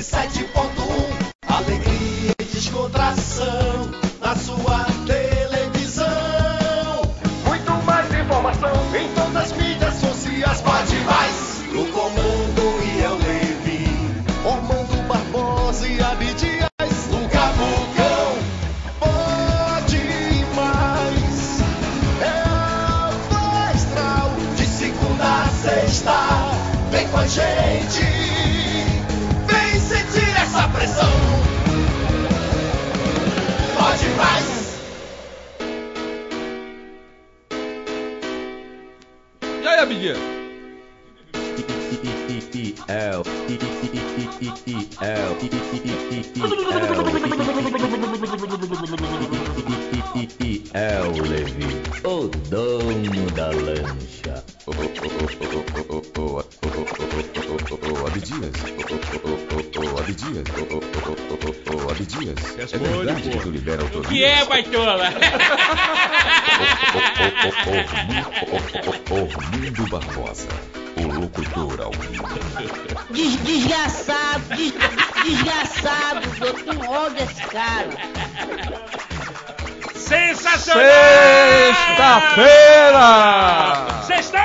Just like Sexta-feira! Sextou!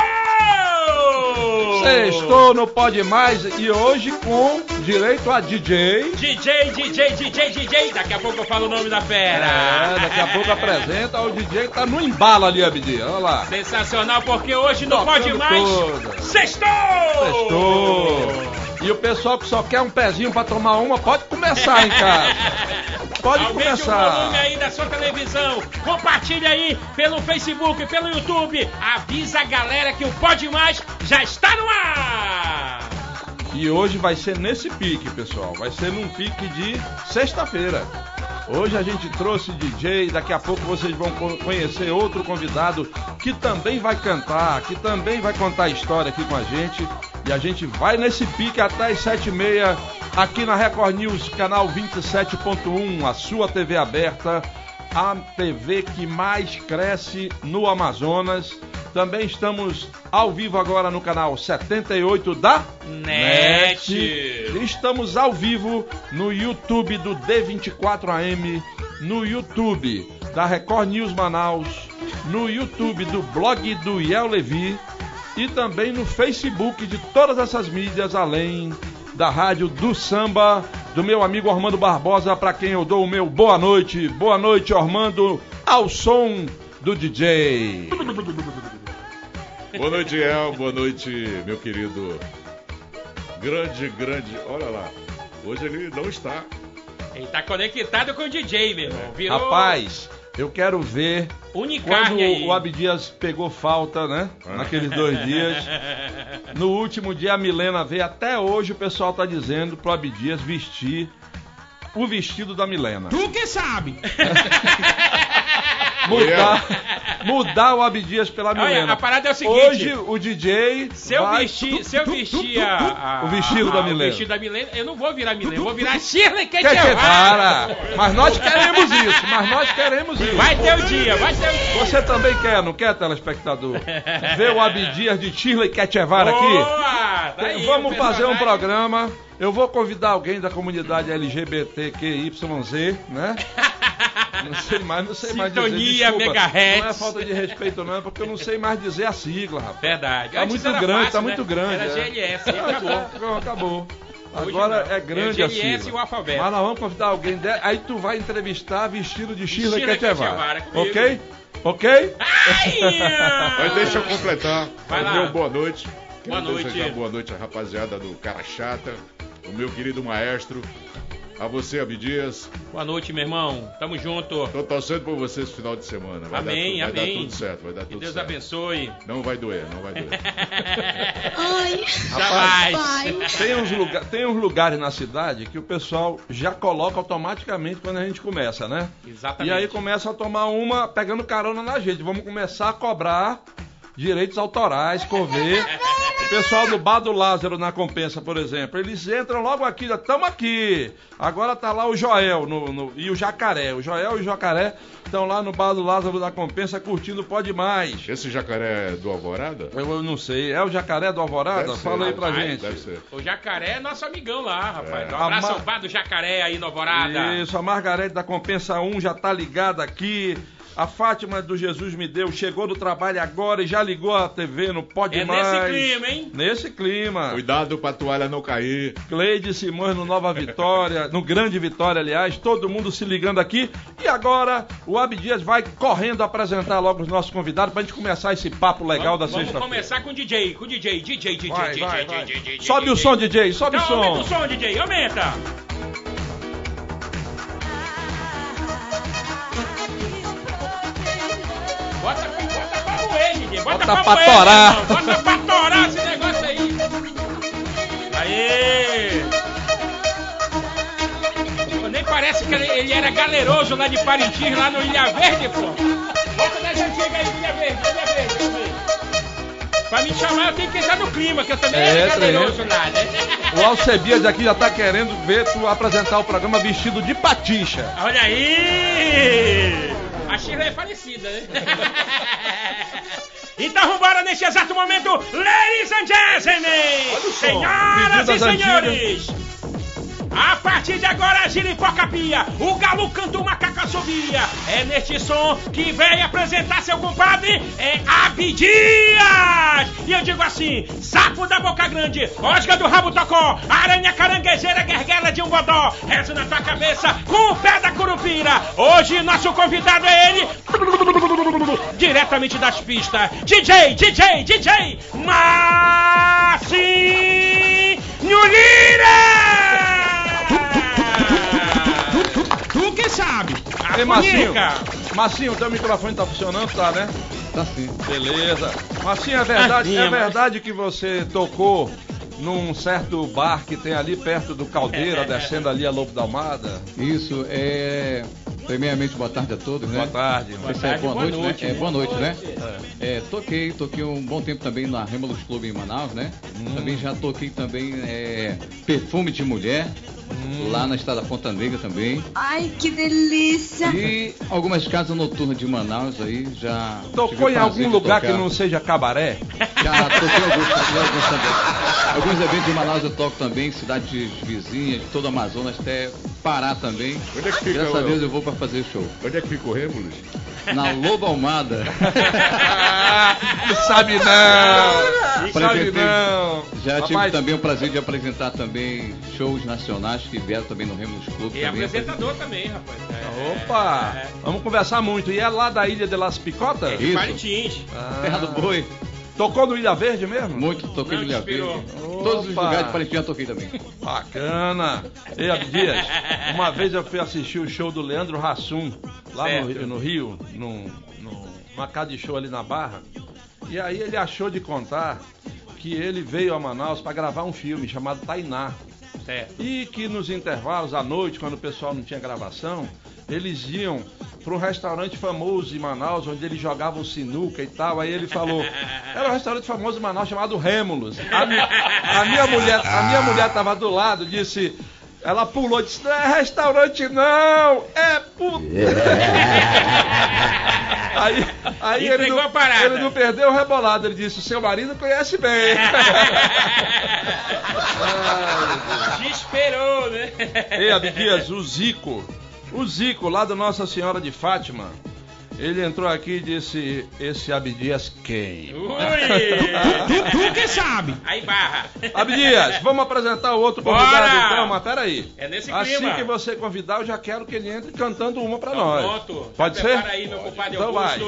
Sextou no Pode Mais e hoje com direito a DJ. DJ, DJ, DJ, DJ. Daqui a pouco eu falo o nome da fera. É, daqui a pouco apresenta o DJ que tá no embalo ali, Abdias. Olha lá. Sensacional, porque hoje não Tocando pode mais. toda. Sextou! Sextou! E o pessoal que só quer um pezinho pra tomar uma, pode começar em casa. Pode Aumente o começar. volume aí da sua televisão. Compartilha aí pelo Facebook, pelo YouTube. Avisa a galera que o Pode Mais já está no ar. E hoje vai ser nesse pique, pessoal. Vai ser num pique de sexta-feira. Hoje a gente trouxe DJ, daqui a pouco vocês vão co- conhecer outro convidado que também vai cantar, que também vai contar história aqui com a gente. E a gente vai nesse pique até as sete e meia aqui na Record News, canal 27.1, a sua TV aberta, a TV que mais cresce no Amazonas. Também estamos ao vivo agora no canal 78 da Net. Estamos ao vivo no YouTube do D24AM, no YouTube da Record News Manaus, no YouTube do blog do Iel Levi e também no Facebook de todas essas mídias, além da rádio do samba, do meu amigo Armando Barbosa, para quem eu dou o meu boa noite. Boa noite, Armando, ao som do DJ. Boa noite, El. Boa noite, meu querido. Grande, grande. Olha lá. Hoje ele não está. Ele tá conectado com o DJ, meu irmão. Virou Rapaz, eu quero ver quando Unicarne aí. o Abdias pegou falta, né? Naqueles dois dias. No último dia a Milena veio. Até hoje o pessoal tá dizendo pro Abdias vestir o vestido da Milena. Tu que sabe. Mudar, mudar o Abdias pela Olha, Milena. a parada é o seguinte. Hoje o DJ. Se eu vai- vestir, se eu vestir a, a- O vestido da Milena. O vestido da Milena, eu não vou virar Milena, eu vou virar Shirley Quer que para? Mas nós queremos isso, mas nós queremos isso. Vai ter o dia, vai ter o dia. Você também quer, não quer, telespectador? Ver o Abdias de Shirley Ketchevar aqui? Boa! Tá aí, Vamos fazer um programa. Eu vou convidar alguém da comunidade LGBTQYZ, né? Não sei mais, não sei mais dizer. Sintonia megahertz. Não é falta de respeito, não, é porque eu não sei mais dizer a sigla, rapaz. Verdade. Tá Antes muito era grande, fácil, tá né? muito grande. Era é. GLS, e acabou. Acabou, acabou. Agora é grande É a GLS sigla. e o alfabeto. Mas nós vamos convidar alguém, de... aí tu vai entrevistar vestido de Ketchevar. Ketchevar, comigo. Ok? Ok? Mas deixa eu completar. Vai lá. meu boa noite. Boa Quero noite. desejar boa noite à rapaziada do Cara Chata, o meu querido maestro. A você, Abdias. Boa noite, meu irmão. Tamo junto. Tô torcendo por você esse final de semana. Vai Amém, dar, tu- vai amém. dar tudo certo, vai dar Que tudo Deus certo. abençoe. Não vai doer, não vai doer. Ai, pai. Tem uns, lugar, tem uns lugares na cidade que o pessoal já coloca automaticamente quando a gente começa, né? Exatamente. E aí começa a tomar uma pegando carona na gente. Vamos começar a cobrar direitos autorais, cover. O pessoal do Bar do Lázaro na compensa, por exemplo, eles entram logo aqui, já estamos aqui. Agora tá lá o Joel no- no- e o Jacaré. O Joel e o Jacaré estão lá no Bar do Lázaro da compensa curtindo Pode Mais. Esse jacaré é do Alvorada? Eu, eu não sei, é o Jacaré do Alvorada? Deve ser, Fala aí pra rapaz, gente. Ser. O Jacaré é nosso amigão lá, rapaz. Um A abraço Ma- ao bar do Jacaré aí no Alvorada. Isso, a Margarete da Compensa 1 já tá ligada aqui. A Fátima do Jesus me deu, chegou do trabalho agora e já ligou a TV, não pode É mais. nesse clima, hein? Nesse clima. Cuidado pra toalha não cair. Cleide Simões no Nova Vitória, no Grande Vitória, aliás, todo mundo se ligando aqui. E agora o Abdias vai correndo apresentar logo os nossos convidados pra gente começar esse papo legal da Vamos, vamos sexta-feira. começar com o DJ, com o DJ, DJ, DJ, Vai, DJ, vai, DJ, vai. DJ, Sobe o DJ. som, DJ, sobe Então o aumenta o som. som, DJ, aumenta. Bota, bota pra moer. Bota, Bota pra, pra torar. Bota pra torar esse negócio aí. Aê! Pô, Nem parece que ele, ele era galeroso lá de Parintins, lá no Ilha Verde, pô. Bota das antigas aí, Ilha Verde, Ilha Verde, Ilha Verde. Pra me chamar, eu tenho que entrar no clima, que eu também É, era galeroso tem. lá, né? O Alcebias aqui já tá querendo ver tu apresentar o programa vestido de patixa. Olha aí! A Shirley é falecida, né? Então vambora neste exato momento, ladies and gentlemen! Senhoras e senhores! A partir de agora, Giripoca Pia, o galo canta o macaco assobia. É neste som que vem apresentar seu compadre, é Abdias! E eu digo assim, sapo da boca grande, osga do rabo tocó, aranha caranguejeira, guerguela de um bodó, rezo na tua cabeça com o pé da curupira. Hoje nosso convidado é ele, diretamente das pistas, DJ, DJ, DJ, Marcinho Lira! Tu que sabe? Ei, Marcinho. Marcinho, teu microfone tá funcionando, tá, né? Tá sim. Beleza. Marcinho, é verdade, Marcinho, é verdade que você tocou num certo bar que tem ali perto do Caldeira, descendo ali a Lobo da Almada? Isso é. Primeiramente, boa tarde a todos, né? Boa tarde. É tarde, boa, boa noite, noite, né? É, né? boa noite, né? É, toquei, toquei um bom tempo também na Remolos Club em Manaus, né? Hum. Também já toquei também é, Perfume de Mulher, Hum. lá na estrada Ponta Negra também. Ai, que delícia! E algumas casas noturnas de Manaus aí já. Tocou em algum lugar que tocar. não seja cabaré? Já toquei alguns, alguns também. Alguns eventos de Manaus eu toco também, cidades vizinhas, de todo o Amazonas, até Pará também. Onde é que fica Graças o- a Deus eu vou pra fazer show. Onde é que fica o Rêmulos? Na Lobo Almada. não sabe não! Já tive Rapaz, também o prazer de apresentar também shows nacionais que vieram também no Remos Clube. E também. apresentador também, rapaz. É, Opa! é, Vamos conversar muito. E é lá da Ilha de Las Picotas? é. Isso. Parintins. Ah. Terra do Boi. Tocou no Ilha Verde mesmo? Muito, toquei Não no Ilha inspirou. Verde. Todos os Opa. lugares de Parintins já toquei também. Bacana! Ei, Abdias, uma vez eu fui assistir o show do Leandro Hassum, lá no, no Rio, num- numa casa de show ali na Barra. E aí ele achou de contar que ele veio a Manaus para gravar um filme chamado Tainá. Certo. E que nos intervalos, à noite, quando o pessoal não tinha gravação, eles iam para um restaurante famoso em Manaus, onde eles jogavam sinuca e tal. Aí ele falou, era um restaurante famoso em Manaus chamado Rêmulos. A, a minha mulher, a minha mulher estava do lado, disse, ela pulou, disse, não é restaurante não, é puta. Aí, aí ele, não, ele não perdeu o rebolado, ele disse, seu marido conhece bem. Desesperou, né? Ei, Abdias, o Zico, o Zico lá da Nossa Senhora de Fátima, ele entrou aqui e disse, esse Abdias quem? Ui! tu, tu que sabe! Aí barra. Abdias, vamos apresentar o outro Bora! convidado então, mas peraí. É nesse Assim clima. que você convidar, eu já quero que ele entre cantando uma pra Então, nós. Pronto. Pode Já ser? Aí, meu compadre Então vai.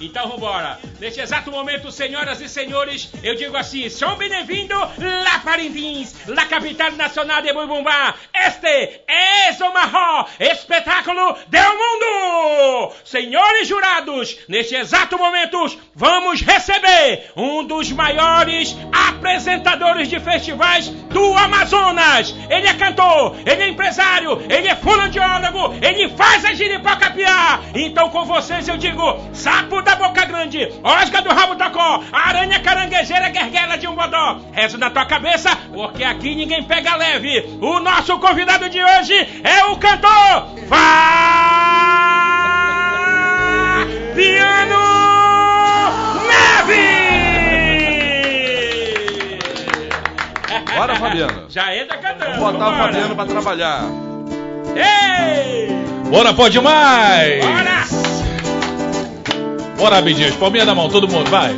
Então vambora. Neste exato momento, senhoras e senhores, eu digo assim: são bem-vindos lá Parintins, la capital nacional de Bumbumba. Este é o maior espetáculo do mundo! Senhores jurados, neste exato momento, vamos receber um dos maiores apresentadores de festivais do Amazonas. Ele é cantor, ele é empresário, ele é fonoaudiólogo, ele faz a giripoca piar. Então com vocês eu digo, sapo da boca grande, osga do rabo tocó, aranha caranguejeira, guerguela de um bodó. Rezo na tua cabeça, porque aqui ninguém pega leve. O nosso convidado de hoje é o cantor Fabiano Neves! Bora, Fabiano. Já entra cantando. Vamos botar o. Fabiano pra trabalhar. Ei! Bora, pode mais! Bora! Bora, Abidinhos, palminha na mão, todo mundo, vai!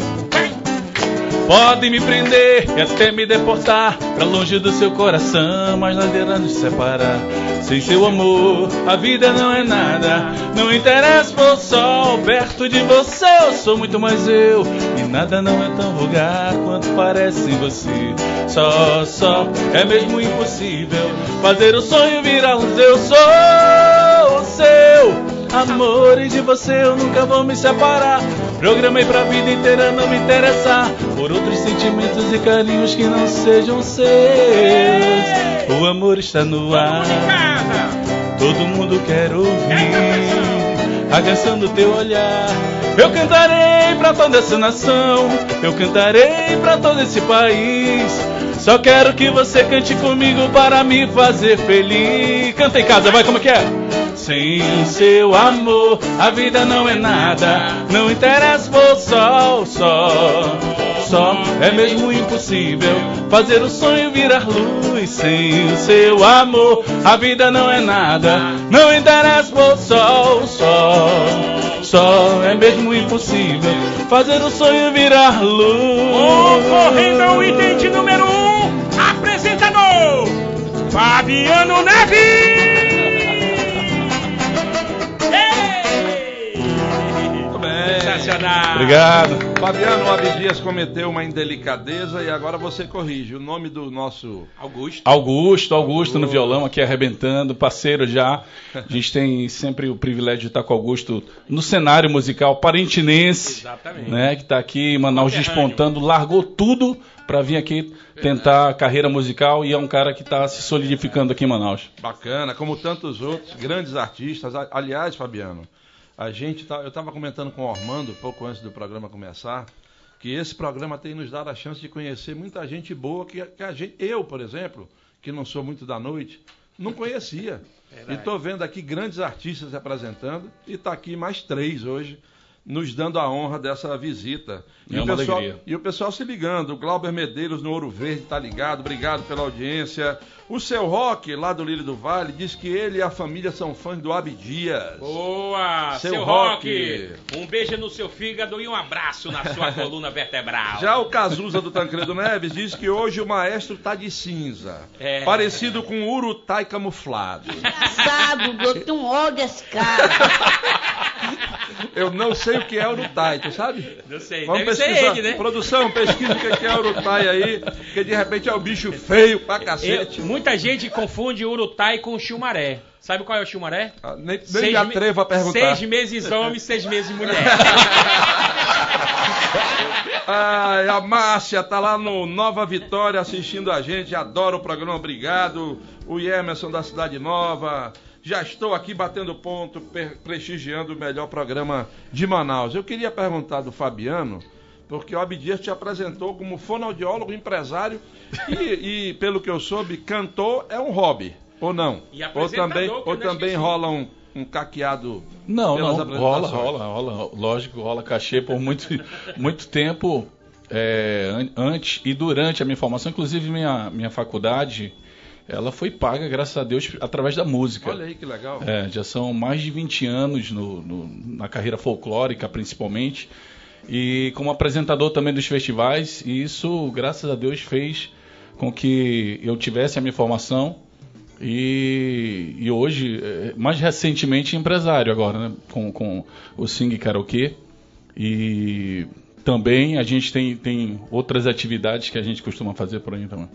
Podem me prender e até me deportar pra longe do seu coração, mas nós nos separar. Sem seu amor, a vida não é nada. Não interessa o sol, perto de você eu sou muito mais eu. E nada não é tão vulgar quanto parece em você. Só, só, é mesmo impossível fazer o sonho virar luz. Eu sou o seu amor e de você eu nunca vou me separar. Programei pra vida inteira não me interessar por outros sentimentos e carinhos que não sejam seus. O amor está no ar, todo mundo quer ouvir a canção do teu olhar. Eu cantarei pra toda essa nação, eu cantarei pra todo esse país. Só quero que você cante comigo para me fazer feliz. Canta em casa, vai como que é? Sem o seu amor, a vida não é nada. Não interessa o sol, só. Só é mesmo impossível fazer o sonho virar luz. Sem o seu amor, a vida não é nada. Não interessa o sol, só. Só é mesmo impossível fazer o sonho virar luz. Ocorrendo ao item de número 1, um, apresentador Fabiano Neves! Obrigado. Fabiano, o Abdias cometeu uma indelicadeza e agora você corrige. O nome do nosso. Augusto. Augusto, Augusto no violão aqui arrebentando, parceiro já. A gente tem sempre o privilégio de estar com o Augusto no cenário musical parentinense, Exatamente. né, que está aqui em Manaus despontando, largou tudo para vir aqui tentar a carreira musical e é um cara que está se solidificando aqui em Manaus. Bacana, como tantos outros grandes artistas. Aliás, Fabiano, a gente tá, eu estava comentando com o Armando pouco antes do programa começar que esse programa tem nos dado a chance de conhecer muita gente boa que, que a gente, eu, por exemplo, que não sou muito da noite, não conhecia. E estou vendo aqui grandes artistas se apresentando e está aqui mais três hoje nos dando a honra dessa visita. E, É o uma pessoal, alegria. e o pessoal se ligando. O Glauber Medeiros no Ouro Verde está ligado. Obrigado pela audiência. O seu Rock, lá do Lírio do Vale, diz que ele e a família são fãs do Abdias. Boa! Seu Seu, Rock. rock. Um beijo no seu fígado e um abraço na sua coluna vertebral. Já o Cazuza do Tancredo Neves diz que hoje o maestro tá de cinza. É. Parecido com um urutai camuflado. Engraçado, eu tenho ódio desse cara. Eu não sei o que é urutai, tu sabe? Não sei, Vamos deve pesquisar. ele, né? Produção, pesquisa o que é urutai aí, porque de repente é um bicho feio pra Eu- cacete. muita gente confunde urutai com chumaré. Sabe qual é o chumaré? Ah, Nem, nem Seis me me- atrevo a perguntar. Seis meses homem, seis meses mulher. Ai, a Márcia tá lá no Nova Vitória assistindo a gente, adora o programa, obrigado. O Emerson da Cidade Nova. Já estou aqui batendo ponto, prestigiando o melhor programa de Manaus. Eu queria perguntar do Fabiano, porque o Abdias te apresentou como fonoaudiólogo, empresário e, e, pelo que eu soube, cantor é um hobby, ou não? E ou também, ou também rola um, um caqueado Não, pelas não, rola, rola, rola, lógico, rola cachê por muito, muito tempo é, an- antes e durante a minha formação, inclusive minha, minha faculdade, ela foi paga, graças a Deus, através da música. Olha aí que legal. É, já são mais de 20 anos no- no- na carreira folclórica, principalmente, e como apresentador também dos festivais, e isso, graças a Deus, fez com que eu tivesse a minha formação e, e hoje, eh, mais recentemente, empresário agora, né, com, com o Sing Karaokê, e também a gente tem, tem outras atividades que a gente costuma fazer por aí também.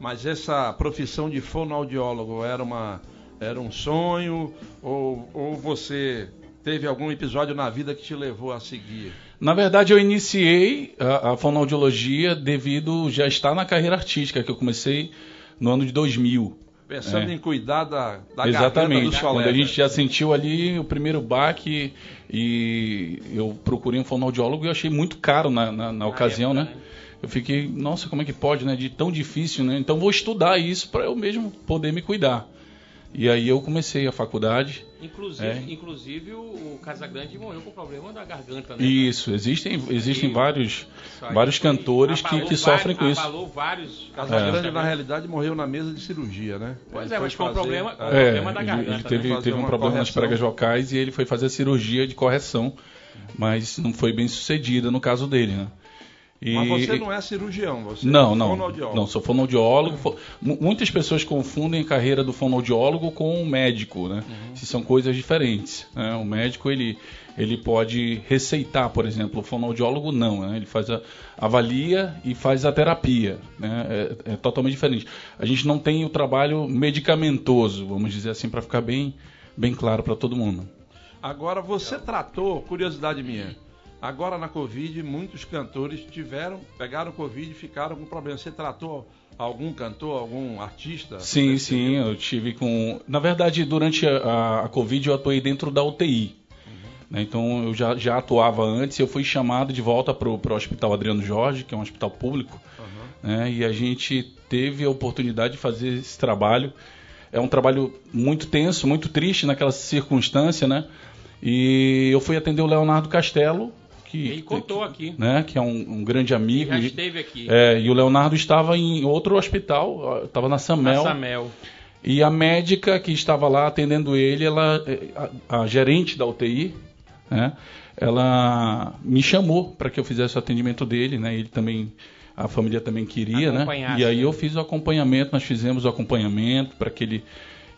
Mas essa profissão de fonoaudiólogo era uma era um sonho ou, ou você teve algum episódio na vida que te levou a seguir? Na verdade, eu iniciei a, a fonoaudiologia devido já estar na carreira artística, que eu comecei no ano de 2000. Pensando É. em cuidar da, da garganta Exatamente. dos Quando a gente já sentiu ali o primeiro baque e eu procurei um fonoaudiólogo e achei muito caro na, na, na ocasião, época, né? Eu fiquei, nossa, como é que pode, né? De tão difícil, né? Então vou estudar isso para eu mesmo poder me cuidar. E aí eu comecei a faculdade. Inclusive, É. inclusive o, Casagrande morreu com problema da garganta, né? Isso, existem, existem E- vários, vários cantores que, que sofrem com isso. Abalou vários. Casagrande, É. na realidade, morreu na mesa de cirurgia, né? Pois Ele é, mas foi um fazer- problema- é, É, problema da garganta, ele né? teve, Fazer teve um problema nas correção. pregas vocais e ele foi fazer a cirurgia de correção, mas não foi bem sucedida no caso dele, né? E- Mas você não é cirurgião, você Não, é não. fonoaudiólogo. Não, sou fonoaudiólogo. Fo- mu- Muitas pessoas confundem a carreira do fonoaudiólogo com o médico, né? Uhum. Se são coisas diferentes. né? O médico, ele, ele pode receitar, por exemplo. O fonoaudiólogo, não. Né? Ele faz a, avalia e faz a terapia. Né? É, é totalmente diferente. A gente não tem o trabalho medicamentoso, vamos dizer assim, para ficar bem, bem claro para todo mundo. Agora, você tratou, curiosidade minha, agora na Covid, muitos cantores tiveram, pegaram Covid e ficaram com problema. Você tratou algum cantor, algum artista? Sim, sim, eu tive com. Na verdade, durante a, a- Covid eu atuei dentro da UTI. né? Então eu já, já atuava antes e eu fui chamado de volta para o Hospital Adriano Jorge, que é um hospital público. né? E a gente teve a oportunidade de fazer esse trabalho. É um trabalho muito tenso, muito triste naquela circunstância, né? E eu fui atender o Leonardo Castelo, que, Ele contou aqui. né, que é um, um grande amigo. Já e- esteve aqui. é, e o Leonardo estava em outro hospital, estava na Samel. Na Samel. E a médica que estava lá atendendo ele, ela, eh, a, a gerente da UTI, né, ela me chamou para que eu fizesse o atendimento dele, né? Ele também, a família também queria, né? E aí né? eu fiz o acompanhamento, nós fizemos o acompanhamento para que ele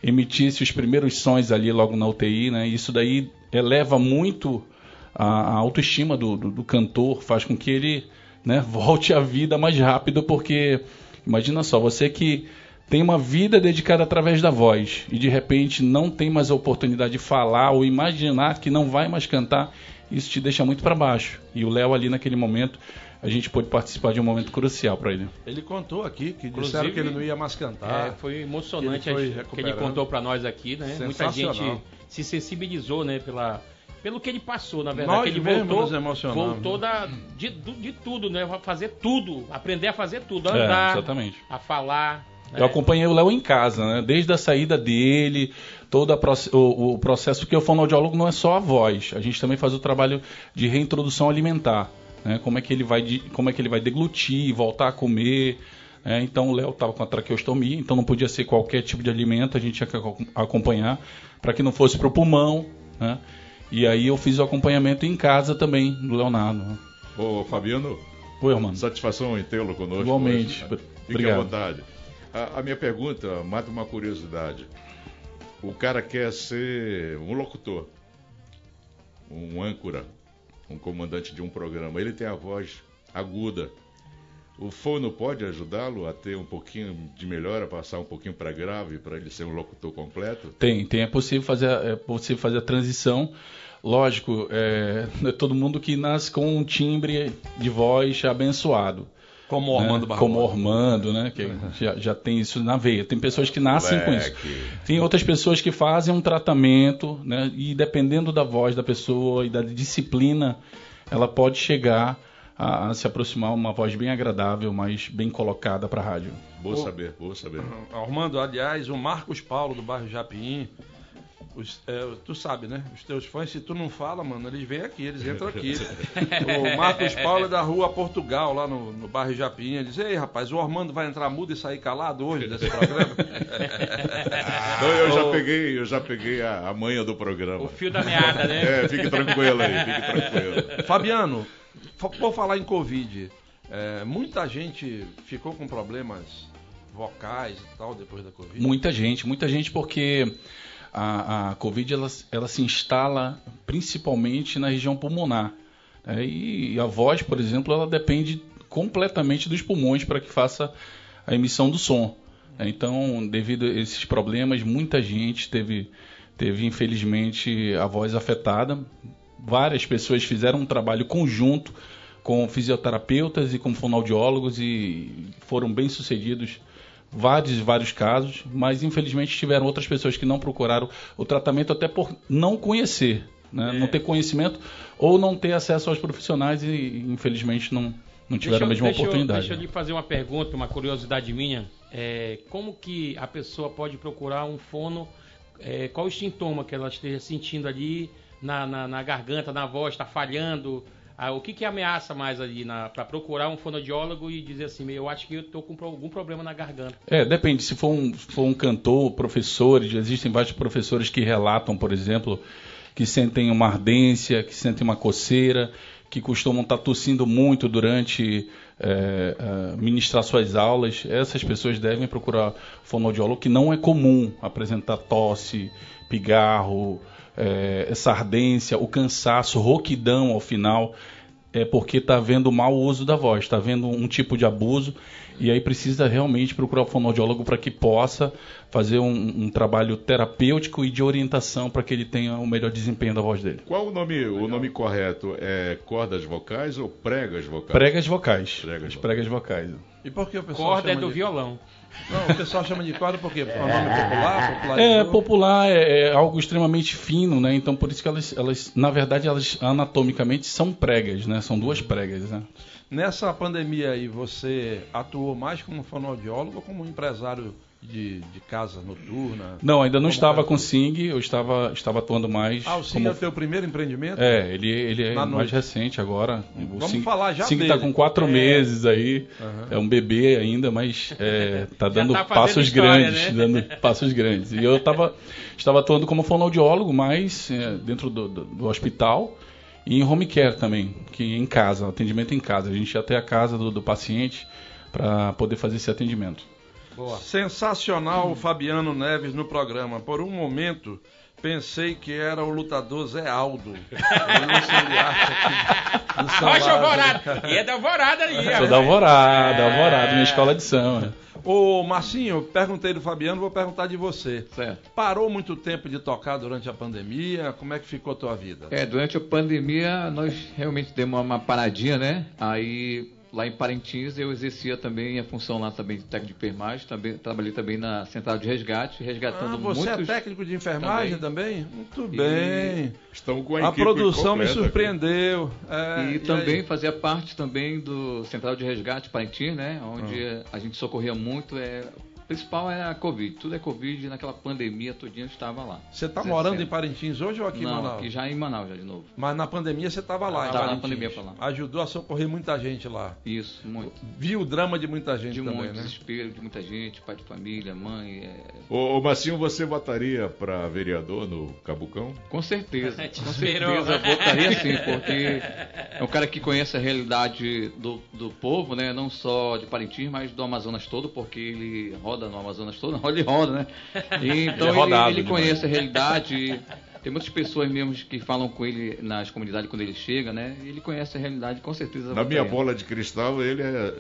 emitisse os primeiros sons ali logo na UTI, né? Isso daí eleva muito a, a autoestima do, do, do cantor, faz com que ele né, volte à vida mais rápido, porque imagina só, você que tem uma vida dedicada através da voz e de repente não tem mais a oportunidade de falar ou imaginar que não vai mais cantar, isso te deixa muito para baixo. E o Léo ali naquele momento, a gente pôde participar de um momento crucial para ele. Ele contou aqui que Inclusive, disseram que ele não ia mais cantar. É, foi emocionante Ele foi a- que ele contou para nós aqui, né? Muita gente se sensibilizou, né, pela pelo que ele passou, na verdade, Nós que ele voltou, voltou da, de, de tudo, né? Fazer tudo, aprender a fazer tudo, a É, andar, exatamente. a falar. né? Eu acompanhei o Léo em casa, né? Desde a saída dele, todo a proce- o, o processo, porque o fonoaudiólogo não é só a voz, a gente também faz o trabalho de reintrodução alimentar, né? Como é que ele vai, de- como é que ele vai deglutir, voltar a comer. né? então o Léo estava com a traqueostomia, então não podia ser qualquer tipo de alimento, a gente tinha que acom- acompanhar para que não fosse para o pulmão, né? E aí eu fiz o acompanhamento em casa também do Leonardo. né? Ô, Fabiano, Oi, irmão. satisfação em tê-lo conosco. Igualmente. hoje. Fique Obrigado. à vontade. A, a minha pergunta mata uma curiosidade. O cara quer ser um locutor, um âncora, um comandante de um programa. Ele tem a voz aguda. O fono pode ajudá-lo a ter um pouquinho de melhora, passar um pouquinho para grave, para ele ser um locutor completo? Tem, tem. É possível fazer, a- é possível fazer a transição. Lógico, é, é todo mundo que nasce com um timbre de voz abençoado. Como o né? Armando Barbosa. Como o Ormando, né? Que já, já tem isso na veia. Tem pessoas que nascem com isso. Tem outras pessoas que fazem um tratamento, né? E dependendo da voz da pessoa e da disciplina, ela pode chegar a, a se aproximar uma voz bem agradável, mas bem colocada para a rádio. Vou saber, vou saber. Armando, aliás, o Marcos Paulo do bairro Japim. os- é, tu sabe, né? Os teus fãs, se tu não fala, mano, eles vêm aqui, eles entram aqui. o Marcos Paulo é da rua Portugal, lá no, no bairro Japim. Ele diz: Ei, rapaz, o Armando vai entrar mudo e sair calado hoje desse programa? Então, eu já peguei, eu já peguei a, a manha do programa. O fio da meada, né? É, fique tranquilo aí, fique tranquilo. Fabiano, fa- por falar em Covid, é, muita gente ficou com problemas vocais e tal depois da Covid. Muita gente, muita gente porque a, a Covid ela, ela se instala principalmente na região pulmonar. né? E a voz, por exemplo, ela depende completamente dos pulmões para que faça a emissão do som. né? Então, devido a esses problemas, muita gente teve, teve infelizmente a voz afetada. Várias pessoas fizeram um trabalho conjunto com fisioterapeutas e com fonoaudiólogos e foram bem sucedidos vários vários casos, mas infelizmente tiveram outras pessoas que não procuraram o tratamento até por não conhecer, né? não ter conhecimento ou não ter acesso aos profissionais e infelizmente não não tiveram a mesma deixa eu- oportunidade. deixa eu lhe fazer uma pergunta, uma curiosidade minha. É, como que a pessoa pode procurar um fono? é, qual o sintoma que ela esteja sentindo ali na, na, na garganta, na voz, está falhando? Ah, o que, que ameaça mais ali para procurar um fonoaudiólogo e dizer assim, eu acho que eu estou com algum problema na garganta? É, depende. Se for um, for um cantor, professores, existem vários professores que relatam, por exemplo, que sentem uma ardência, que sentem uma coceira, que costumam estar tossindo muito durante é, ministrar suas aulas. Essas pessoas devem procurar fonoaudiólogo, que não é comum apresentar tosse, pigarro, é, essa ardência, o cansaço, rouquidão ao final é porque está havendo mau uso da voz, está havendo um tipo de abuso e aí precisa realmente procurar o fonoaudiólogo para que possa fazer um, um trabalho terapêutico e de orientação para que ele tenha o melhor desempenho da voz dele. Qual o nome, o nome correto? É cordas vocais ou pregas vocais? Pregas vocais. Pregas As pregas vocais. E por que o pessoal Corda é do de... violão. Não, o pessoal chama de corda porque é um nome popular, popular. É popular, é, é algo extremamente fino, né? Então por isso que elas, elas, na verdade, elas anatomicamente são pregas, né? São duas pregas, né? Nessa pandemia aí, você atuou mais como fonoaudiólogo ou como empresário de, de casa noturna? Não, ainda não estava com SING, eu estava, estava atuando mais. Ah, o Sim como- é o teu primeiro empreendimento? É, ele, ele é Na mais noite. recente agora. O Vamos Sing- falar já Sing está com quatro É. meses aí. Aham. É um bebê ainda, mas é, tá dando tá passos história, grandes. né? Dando passos grandes. E eu tava, estava atuando como fonoaudiólogo, mas é, dentro do, do- do hospital e em home care também, que é em casa, atendimento em casa. A gente ia até a casa do, do paciente para poder fazer esse atendimento. Sensacional o Fabiano Neves no programa. Por um momento, pensei que era o lutador Zé Aldo. Rocha Lázaro. Alvorada. E é da Alvorada ali. Sou da Alvorada, É. Alvorada, minha escola de samba. Ô, Marcinho, perguntei do Fabiano, vou perguntar de você. Certo. Parou muito tempo de tocar durante a pandemia? Como é que ficou a tua vida? É, durante a pandemia nós realmente demos uma paradinha, né? Aí lá em Parintins eu exercia também a função lá também de técnico de enfermagem, também trabalhei também na central de resgate, resgatando Ah, você muitos. é técnico de enfermagem também? Muito E- bem. Estão com a, A produção me surpreendeu. É, E aí? também fazia parte também do Central de Resgate Parintins, né? Onde Ah. a gente socorria muito. É, principal era a Covid. Tudo é Covid. Naquela pandemia todinha eu estava lá. Você está morando em Parintins hoje ou aqui em Não, Manaus? aqui já em Manaus já de novo. Mas na pandemia você estava lá. em Tava na pandemia pra lá. Ajudou a socorrer muita gente lá. Isso, muito. Viu o drama de muita gente De também, muito né? desespero de muita gente, pai de família, mãe. é, Ô, ô Marcinho, você votaria para vereador no Cabucão? Com certeza, Te com certeza votaria sim, porque é um cara que conhece a realidade do, do povo, né? Não só de Parintins, mas do Amazonas todo, porque ele roda no Amazonas todo, não, ele roda, né? E, então Ele é ele, rodado ele conhece a realidade. Tem muitas pessoas mesmo que falam com ele nas comunidades quando ele chega, né? E ele conhece a realidade, com certeza. Na minha bola de cristal, ele é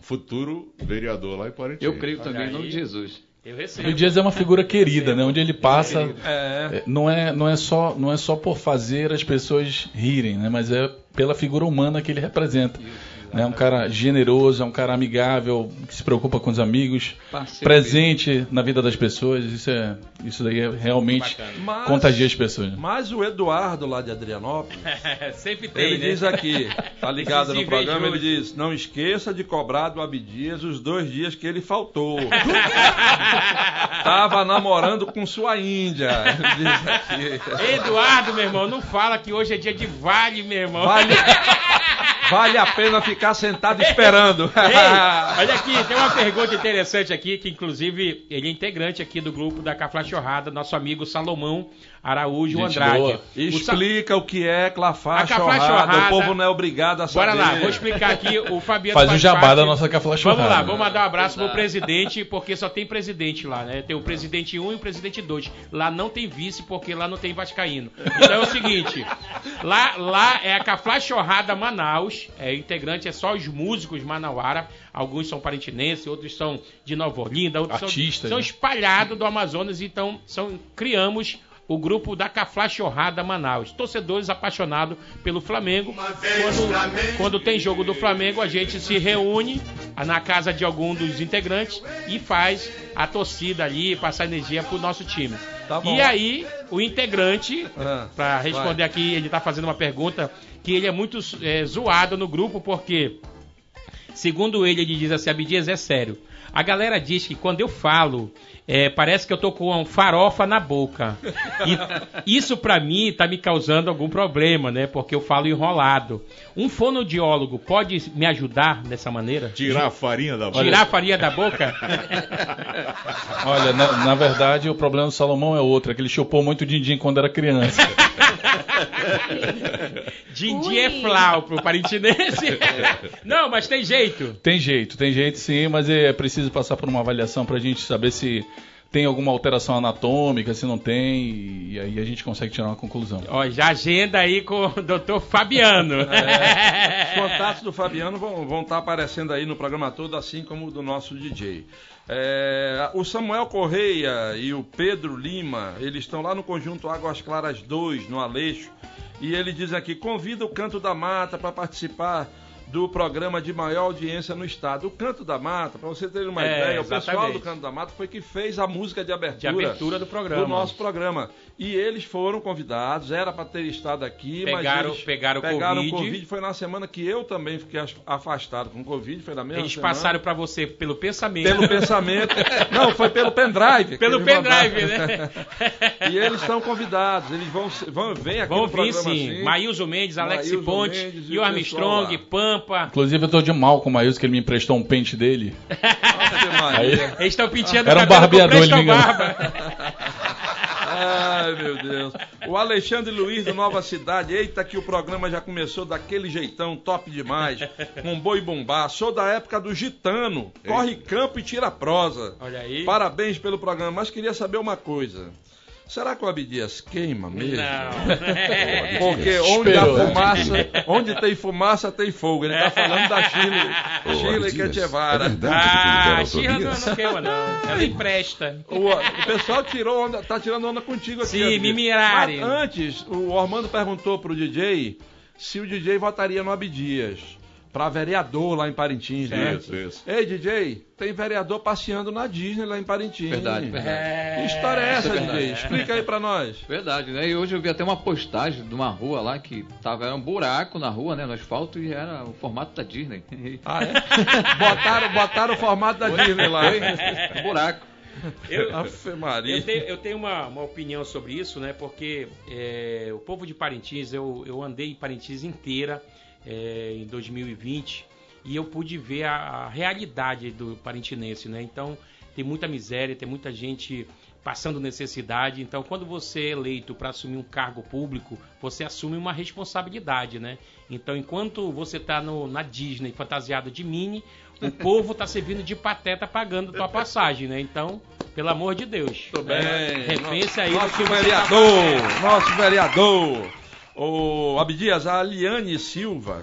futuro vereador lá em Parintins. Eu creio também, em nome de Jesus. Eu recebo. O Dias é uma figura querida, né? Onde ele passa, É. é, não é, não é só, não é só por fazer as pessoas rirem, né? Mas é pela figura humana que ele representa. É um cara generoso, é um cara amigável, que se preocupa com os amigos, Parceiro presente na vida das pessoas. Isso é, isso daí é realmente Mas- contagia as pessoas. Mas o Eduardo lá de Adrianópolis, Sempre tem, ele né? diz aqui, tá ligado no programa, ele diz, não esqueça de cobrar do Abdias os dois dias que ele faltou. Tava namorando com sua Índia. Ele diz aqui. Eduardo, meu irmão, não fala que hoje é dia de vale, meu irmão. Vale, vale a pena ficar sentado esperando. Ei, olha aqui, tem uma pergunta interessante aqui, que inclusive ele é integrante aqui do grupo da Caflachorrada, nosso amigo Salomão Araújo Gente Andrade. boa. Explica o que é chorrada. chorrada. O povo não é obrigado a saber. Bora lá, vou explicar aqui. O Fabiano Faz o jabá parte- da nossa Café Vamos lá, vamos mandar um abraço pro presidente, porque só tem presidente lá, né? Tem o presidente 1 e o presidente 2. Lá não tem vice, porque lá não tem vascaíno. Então é o seguinte, lá, lá é a Caflá Chorrada Manaus, é integrante, é só os músicos manauara, alguns são parintinenses, outros são de Nova Olinda, outros Artistas, são, são né? espalhados do Amazonas, então são, criamos o grupo da Caflachorrada Manaus. Torcedores apaixonados pelo Flamengo. Quando, quando tem jogo do Flamengo, a gente se reúne na casa de algum dos integrantes e faz a torcida ali, passar energia pro nosso time. Tá e aí, o integrante, Ah, para responder aqui, ele tá fazendo uma pergunta que ele é muito é, zoado no grupo, porque, segundo ele, ele diz assim, Abdias, é sério. A galera diz que quando eu falo, é, parece que eu tô com farofa na boca. E isso pra mim tá me causando algum problema, né? Porque eu falo enrolado. Um fonoaudiólogo pode me ajudar dessa maneira? Tirar a farinha da boca. Tirar a farinha da boca? Olha, na, na verdade, o problema do Salomão é outro, é que ele chupou muito din-din quando era criança. Dindim é flau pro parintinense. Não, mas tem jeito. Tem jeito, tem jeito sim, mas é preciso passar por uma avaliação pra gente saber se tem alguma alteração anatômica, se não tem, e aí a gente consegue tirar uma conclusão. Ó, já agenda aí com o doutor Fabiano. Os contatos do Fabiano vão, vão estar aparecendo aí no programa todo, assim como o do nosso DJ. É, o Samuel Correia e o Pedro Lima, eles estão lá no conjunto Águas Claras 2, no Aleixo, e ele diz aqui: convida o Canto da Mata para participar do programa de maior audiência no estado. O Canto da Mata, para você ter uma É, ideia, o pessoal exatamente. do Canto da Mata foi que fez a música de abertura, De abertura do programa. do nosso programa. E eles foram convidados, era para ter estado aqui, Pegaram- mas eles pegaram pegaram Covid. Covid. Foi na semana que eu também fiquei as- afastado com Covid, foi na mesma Eles semana. passaram pra você pelo pensamento. Pelo pensamento. Não, foi pelo pendrive. Pelo pendrive, mandaram. né? E eles estão convidados, eles vão, vão vem aqui Vão no vir programa sim. assim. Maílson Mendes, Alex Maílson Ponte, Mendes e o o Armstrong, lá. Pampa. Inclusive eu tô de mal com o Maílson, que ele me emprestou um pente dele. Maria. Aí- Eles estão penteando Era um o cabelo com barbeador, ele me. Barba. Ai, meu Deus. O Alexandre Luiz do Nova Cidade. Eita, que o programa já começou daquele jeitão, top demais. Com boi bombar. Sou da época do Gitano. Corre campo e tira prosa. Olha aí. Parabéns pelo programa, mas queria saber uma coisa. Será que o Abdias queima mesmo? Não. Porque onde fumaça, onde tem fumaça, tem fogo. Ele tá falando da Chile. Ô, Chile Abdias, Guevara. é verdade Ah, que Xirra ele não, não queima, não. Ela empresta. O, o pessoal tirou onda, tá tirando onda contigo aqui. Sim. Mas antes, o Ormando perguntou pro DJ se o DJ votaria no Abdias. Pra vereador lá em Parintins, né? Isso, isso. Ei, DJ, tem vereador passeando na Disney lá em Parintins. Verdade, verdade. Que história é essa, Isso é. DJ? Explica aí pra nós. Verdade, né? E hoje eu vi até uma postagem de uma rua lá que tava era um buraco na rua, né? No asfalto e era o formato da Disney. Ah, é? botaram, botaram o formato da Disney lá. Foi? buraco. Eu, eu tenho, eu tenho uma, uma opinião sobre isso, né? Porque é, o povo de Parintins, eu, eu andei em Parintins inteira é, em 2020 e eu pude ver a, a realidade do parintinense, né? Então tem muita miséria, tem muita gente passando necessidade. Então, quando você é eleito para assumir um cargo público, você assume uma responsabilidade, né? Então, enquanto você está na Disney fantasiado de Minnie, o povo está servindo de pateta pagando tua passagem, né? Então, pelo amor de Deus. Tudo bem. Repense aí no Nosso tá vereador, nosso vereador. O Abdias, a Aliane Silva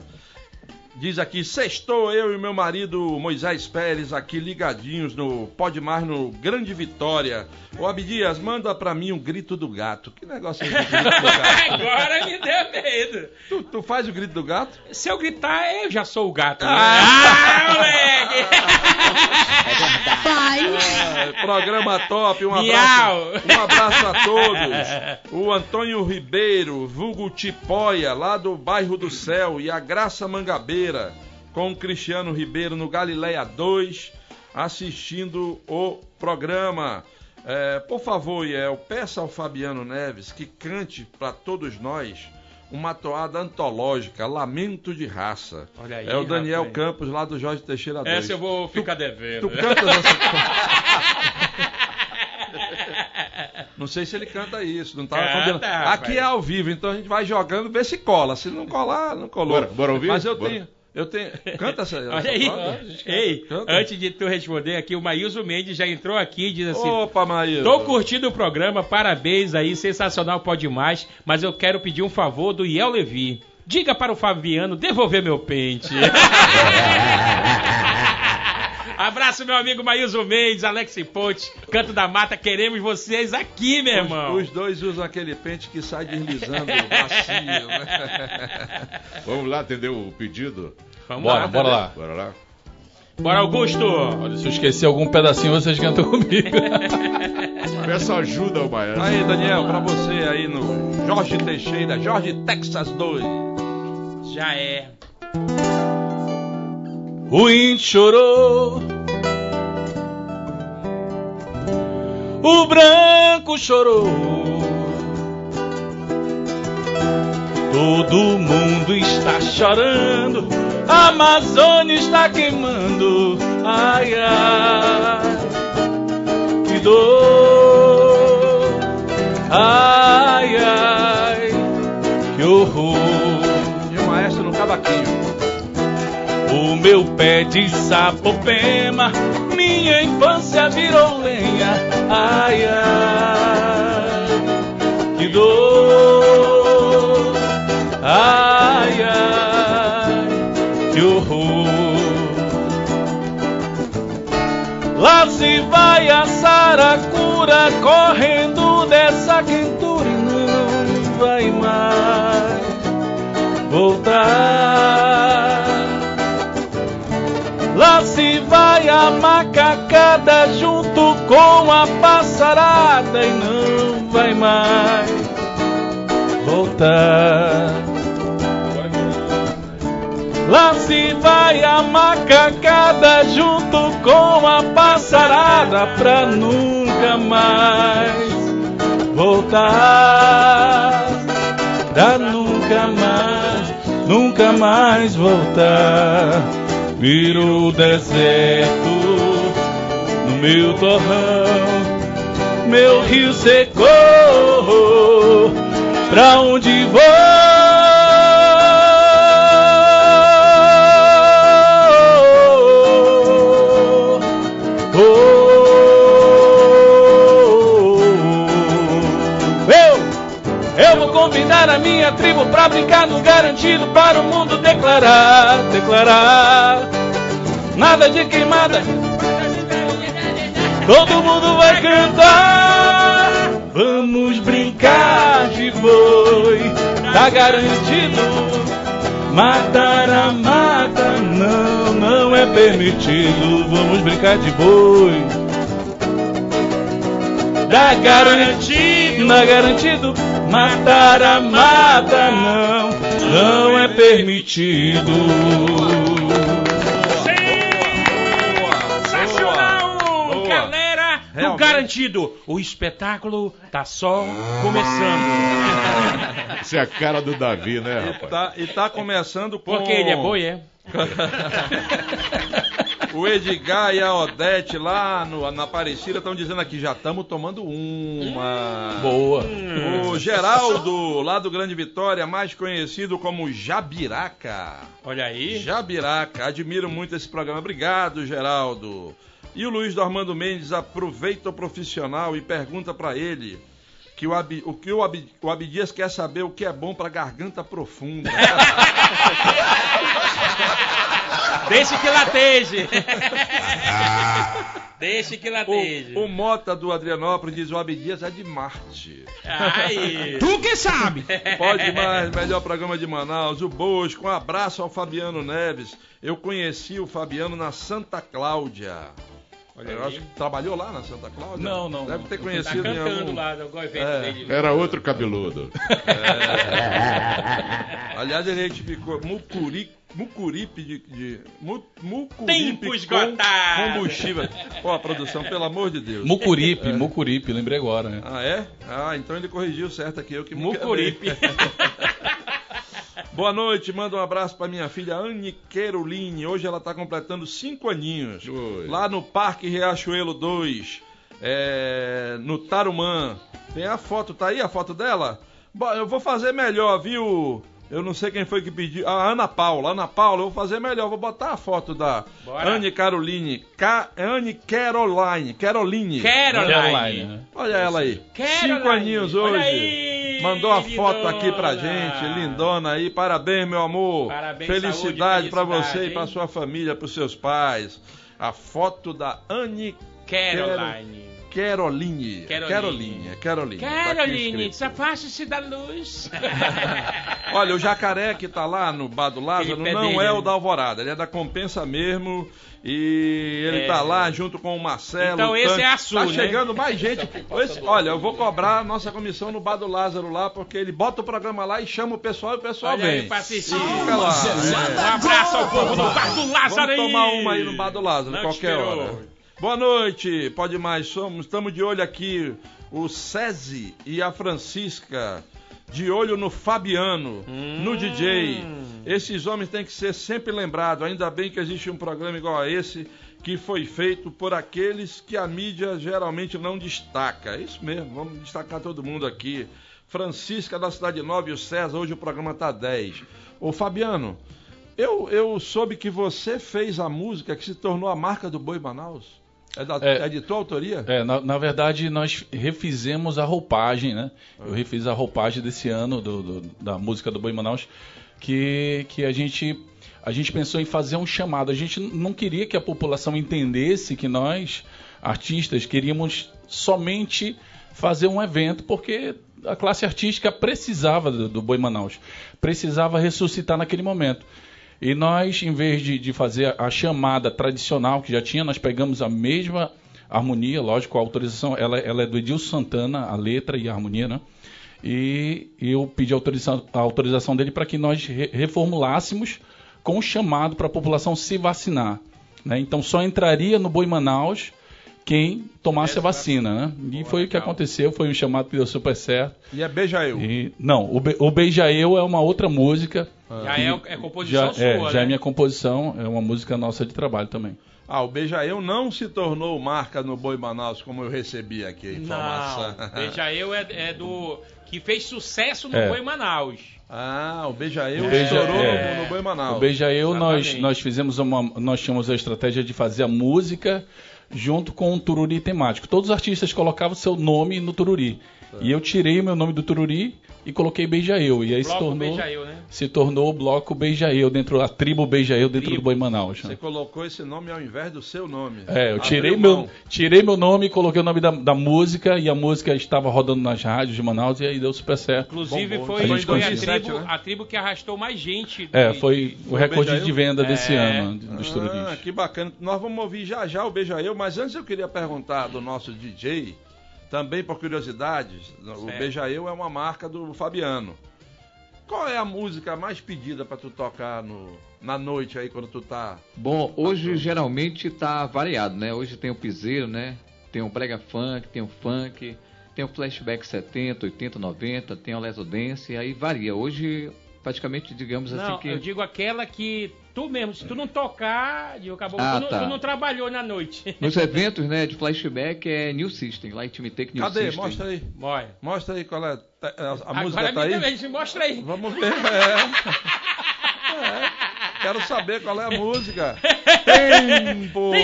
diz aqui: Sextou eu e meu marido Moisés Pérez aqui ligadinhos no Pode Mais no Grande Vitória. Ô Abdias, manda pra mim um grito do gato. Que negócio é esse? grito do gato? Agora me deu medo. tu, tu faz o grito do gato? Se eu gritar, eu já sou o gato. né? Ah! Ah, moleque! Pai. Ah, programa top, um Miau. abraço, um abraço a todos. O Antônio Ribeiro, vulgo Tipóia, lá do bairro do Céu, e a Graça Mangabeira, com o Cristiano Ribeiro no Galileia 2, assistindo o programa. É, por favor, Iel, peça ao Fabiano Neves que cante para todos nós uma toada antológica, Lamento de Raça. Olha aí, é o Daniel rapaz. Campos, lá do Jorge Teixeira 2. Essa eu vou ficar Tu devendo. cantas essa Não sei se ele canta isso, não tava Canta, combinando. rapaz. Aqui é ao vivo, então a gente vai jogando, ver se cola. Se não colar, não colou. Bora- bora ouvir? Mas eu Bora. tenho, eu tenho. Canta essa. Olha aí. Ei, Canta. antes de tu responder aqui, o Maílson Mendes já entrou aqui e diz assim: Opa, Maíra. Tô curtindo o programa, parabéns aí, sensacional, pode mais, mas eu quero pedir um favor do Iel Levi. Diga para o Fabiano devolver meu pente. Abraço, meu amigo Maílson Mendes, Alex Ponte, Canto da Mata, queremos vocês aqui, meu irmão. Os, os dois usam aquele pente que sai deslizando macio. Né? Vamos lá atender o pedido? Vamos Bora, lá. bora lá. Bora lá. Bora, Augusto. Olha, se eu esquecer algum pedacinho, vocês cantam comigo. Peço ajuda ao Baiano. Aí, Daniel, pra você aí no Jorge Teixeira, Jorge Texas 2. Já é. O índio chorou. O branco chorou. Todo mundo está chorando. A Amazônia está queimando. Ai, ai. Que dor. Ai, ai. Que horror. E o maestro no cavaquinho. Meu pé de sapopema, minha infância virou lenha. Ai, ai, que dor. Ai, ai, que horror. Lá se vai a saracura correndo dessa quentura e não vai mais voltar. Lá se vai a macacada junto com a passarada e não vai mais voltar. Lá se vai a macacada junto com a passarada pra nunca mais voltar. Pra nunca mais, nunca mais voltar. Virou o deserto no meu torrão, meu rio secou. Pra onde vou? Minha tribo pra brincar no garantido para o mundo declarar, declarar. Nada de queimada, todo mundo vai cantar. Vamos brincar de boi, tá garantido. Matar a mata, não, não é permitido. Vamos brincar de boi. Dá garantido, dá garantido. Matar a mata, não, não é permitido. Sensacional, Boa. galera do Realmente. Garantido. O espetáculo tá só começando. Essa é a cara do Davi, né, E rapaz? tá, e tá começando com. Porque ele é boi, é? O Edgar e a Odete lá no, na Aparecida estão dizendo aqui, já estamos tomando uma. Boa. O Geraldo, lá do Grande Vitória, mais conhecido como Jabiraca. Olha aí. Jabiraca, admiro muito esse programa. Obrigado, Geraldo. E o Luiz do Armando Mendes aproveita o profissional e pergunta pra ele que o, Abi- o que o, Abi- o Abdias quer saber o que é bom pra garganta profunda. Deixe que lateje. Deixe que lateje. o, o Mota do Adrianópolis diz o Abdias é de Marte. Aí. Tu que sabe. Pode mais, melhor programa de Manaus. O Bosco, um abraço ao Fabiano Neves. Eu conheci o Fabiano na Santa Cláudia. Olha Eu aí. acho que trabalhou lá na Santa Cláudia? Não, não, Deve ter Tá conhecido em cantando algum... lá no evento É. dele. Era outro cabeludo. Aliás, ele identificou Mucuri, Mucuripe de... de mu, mucuripe Tempo com esgotado. combustível. Pô, a produção, pelo amor de Deus. Mucuripe, Mucuripe, lembrei agora, né? Ah, é? Ah, então ele corrigiu certo aqui. Eu que me Mucuripe. Boa noite, manda um abraço pra minha filha Anne Queroline. Hoje ela tá completando cinco aninhos. Oi. Lá no Parque Riachuelo 2, é, no Tarumã. Tem a foto, tá aí a foto dela? Bom, eu vou fazer melhor, viu? Eu não sei quem foi que pediu. A Ana Paula. Ana Paula, eu vou fazer melhor. Vou botar a foto da Bora. Anne Caroline. Ca... Anne Caroline. Caroline. Caroline. Olha ela aí. Caroline. Cinco aninhos hoje. Aí, Mandou a lindona. foto aqui pra gente, lindona aí. Parabéns, meu amor. Parabéns, felicidade saúde e pra felicidade, você e pra hein? sua família, pros seus pais. a foto da Anne Caroline. Caroline. Caroline. Caroline. Caroline. Tá aqui Caroline, escrito. afaste-se da luz. Olha, o jacaré que tá lá no bar do Lázaro não dele, é né? o da Alvorada, ele é da Compensa mesmo. E ele É. tá lá junto com o Marcelo. Então o esse Tânia. é a Sul, Tá né? chegando mais gente. Esse- olha, eu vou cobrar a nossa comissão no bar do Lázaro lá, porque ele bota o programa lá e chama o pessoal e o pessoal Olha vem. aí pra assistir. Fica lá. Um é. abraço ao povo do Bar do Lázaro Vamos aí. tomar uma aí no bar do Lázaro, Não qualquer hora. Boa noite, pode mais. Somos, estamos de olho aqui, o César e a Francisca. De olho no Fabiano, no Hum. DJ. Esses homens têm que ser sempre lembrados. Ainda bem que existe um programa igual a esse, que foi feito por aqueles que a mídia geralmente não destaca. É isso mesmo, vamos destacar todo mundo aqui. Francisca da Cidade Nova e o César, hoje o programa tá 10. Ô Fabiano, eu, eu soube que você fez a música que se tornou a marca do Boi Manaus. É, da, É. é de tua autoria? É, na, na verdade, nós refizemos a roupagem, né? Eu refiz a roupagem desse ano do, do- da música do Boi Manaus, que, que a gente a gente pensou em fazer um chamado. A gente não queria que a população entendesse que nós, artistas, queríamos somente fazer um evento, porque a classe artística precisava do, do Boi Manaus, precisava ressuscitar naquele momento. E nós, em vez de, de fazer a chamada tradicional que já tinha, nós pegamos a mesma harmonia, lógico, a autorização, ela, ela é do Edilson Santana, a letra e a harmonia, né? E eu pedi a autorização, a autorização dele para que nós re- reformulássemos com o chamado para a população se vacinar. Né? Então só entraria no Boi Manaus quem tomasse a vacina, né? E foi o que aconteceu, foi um chamado que deu super certo. E é Beija Eu. E, não, o, Be, o Beija Eu é uma outra música. Já é, é composição já, sua, é, né? já é minha composição, é uma música nossa de trabalho também. Ah, o Beija Eu não se tornou marca no Boi Manaus, como eu recebi aqui a informação. Não, Veja Eu é, é do... Que fez sucesso no É. Boi Manaus. Ah, o Beija Eu Beija- estourou é. no, no Boi Manaus. O Beija Eu, nós, nós fizemos uma. Nós tínhamos a estratégia de fazer a música junto com um tururi temático. Todos os artistas colocavam seu nome no tururi. E eu tirei o meu nome do tururi e coloquei Beija Eu. E aí se tornou, Beija Eu, né? se tornou o bloco Beija Eu, dentro, a tribo Beija Eu dentro Tribo. do Boi Manaus. Você né? colocou esse nome ao invés do seu nome. É, eu Abriu tirei mão. meu, tirei meu nome, coloquei o nome da, da música e a música estava rodando nas rádios de Manaus e aí deu super certo. Inclusive Bombou. foi, A gente foi a, tribo, né? a tribo que arrastou mais gente. É, de- foi o Foi o recorde de venda desse É. ano dos tururis. Ah, que bacana. Nós vamos ouvir já já o Beija Eu, mas antes eu queria perguntar do nosso DJ, também por curiosidade, o Certo. Beija Eu é uma marca do Fabiano. Qual é a música mais pedida pra tu tocar no, na noite aí, quando tu tá... Bom, hoje geralmente tá variado, né? Hoje tem o piseiro, né? Tem o brega funk, tem o funk, tem o flashback 70, 80, 90, tem o leso dance, aí varia. Hoje praticamente digamos Não, assim que eu digo aquela que tu mesmo, se tu não tocar, digo, acabou, Ah, tu, não, tá. tu não trabalhou na noite. nos eventos, né, de flashback é New System, Light Me Take New Cadê? System. Mostra aí. Olha. Mostra aí qual é. A, a Agora música tá me aí? também, mostra aí. Vamos ver. É. É. Quero saber qual é a música. Tempo!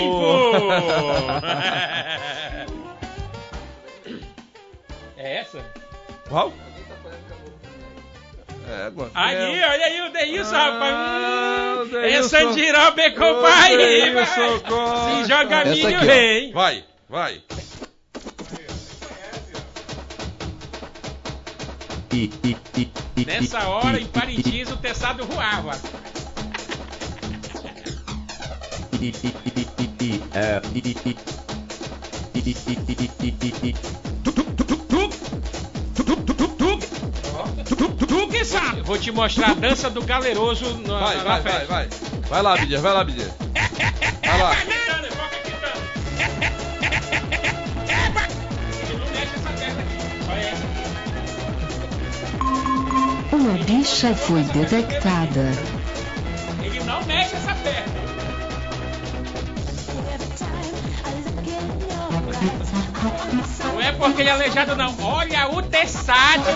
é essa? Qual? É, agora. Aí, é. olha aí o Deilson, Ah, rapaz. Hum, Deilson. é. Deilson Costa. Se joga Essa milho, aqui, ó. rei. Vai, vai. I, I, I, I, Nessa hora, em Parintins, o teçado voava. Vou te mostrar a dança do galeroso na, Vai, na vai, festa. vai, vai. Vai lá, Bidia, vai lá, Bidia. Vai lá. Quitando, foca quitando. Ele não mexe essa perna aqui. Olha essa. Uma bicha foi detectada. Ele não mexe essa perna. Não é porque ele é aleijado, não. Olha o teçado.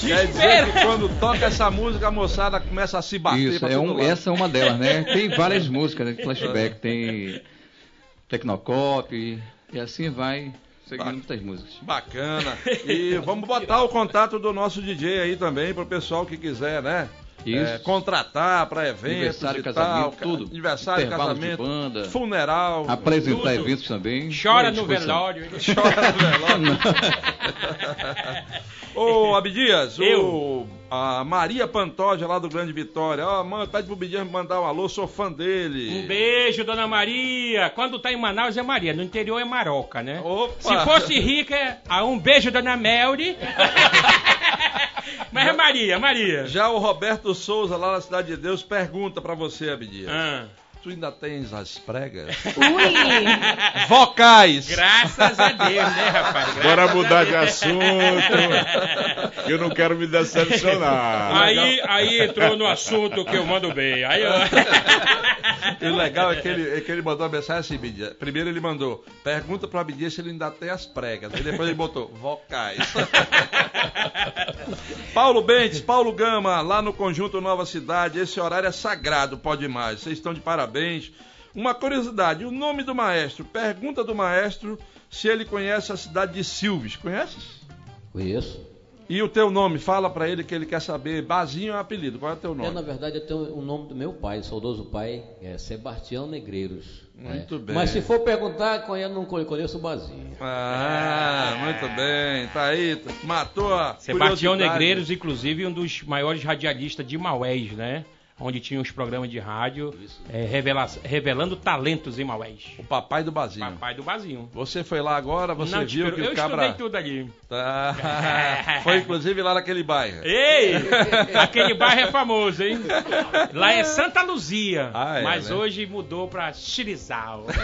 Quer dizer que quando toca essa música, a moçada começa a se bater. Isso, é um, essa é uma delas, né? Tem várias músicas né, de flashback, tem Tecnocop e assim vai. Seguindo muitas músicas. Bacana. E vamos botar o contato do nosso DJ aí também pro pessoal que quiser, né? Isso. É, contratar para eventos Aniversário, e casamento, tal, tudo. Aniversário, casamento, banda. funeral. Apresentar tudo. eventos também. Chora À no velório. Chora no velório. Ô, Abdias, Eu. o, a Maria Pantoja lá do Grande Vitória. Ó, mano, pede pro Abdias me mandar um alô, sou fã dele. Um beijo, dona Maria. Quando tá em Manaus é Maria, no interior é Maroca, né? Opa. Se fosse rica, é ah, um beijo, dona Melri. Mas é Maria, Maria. Já o Roberto Souza, lá na Cidade de Deus, pergunta pra você, Abdias. Ah. Tu ainda tens as pregas? Ui! Vocais! Graças a Deus, né, rapaz? Graças Bora mudar de assunto. Eu não quero me decepcionar. Aí, aí entrou no assunto que eu mando bem. Aí eu... E o legal é que ele, é que ele mandou uma mensagem assim, Abdias. Primeiro ele mandou, pergunta pro Abdias se ele ainda tem as pregas. Aí depois ele botou, vocais. Paulo Bentes, Paulo Gama, lá no Conjunto Nova Cidade. Esse horário é sagrado, pode mais. Vocês estão de parabéns. Uma curiosidade, o nome do maestro. Pergunta do maestro se ele conhece a cidade de Silves. Conheces? Conheço. E o teu nome? Fala pra ele que ele quer saber. Bazinho é apelido. Qual é o teu É, nome? na verdade, eu tenho o nome do meu pai, saudoso pai, é Sebastião Negreiros. Muito É. bem. Mas se for perguntar, conheço, não conheço o Bazinho. Ah, muito bem. Tá aí. Matou a Sebastião. Negreiros, inclusive, um dos maiores radialistas de Maués, né? Onde tinha os programas de rádio é, revela- revelando talentos em Maués. O papai do Bazinho. Papai do Bazinho. Você foi lá agora, você Não, viu que eu o cabra... estudei tudo ali. Tá. Foi inclusive lá naquele bairro. Ei! Aquele bairro é famoso, hein? Lá é Santa Luzia, Ah, é, mas né? hoje mudou pra Xirizal.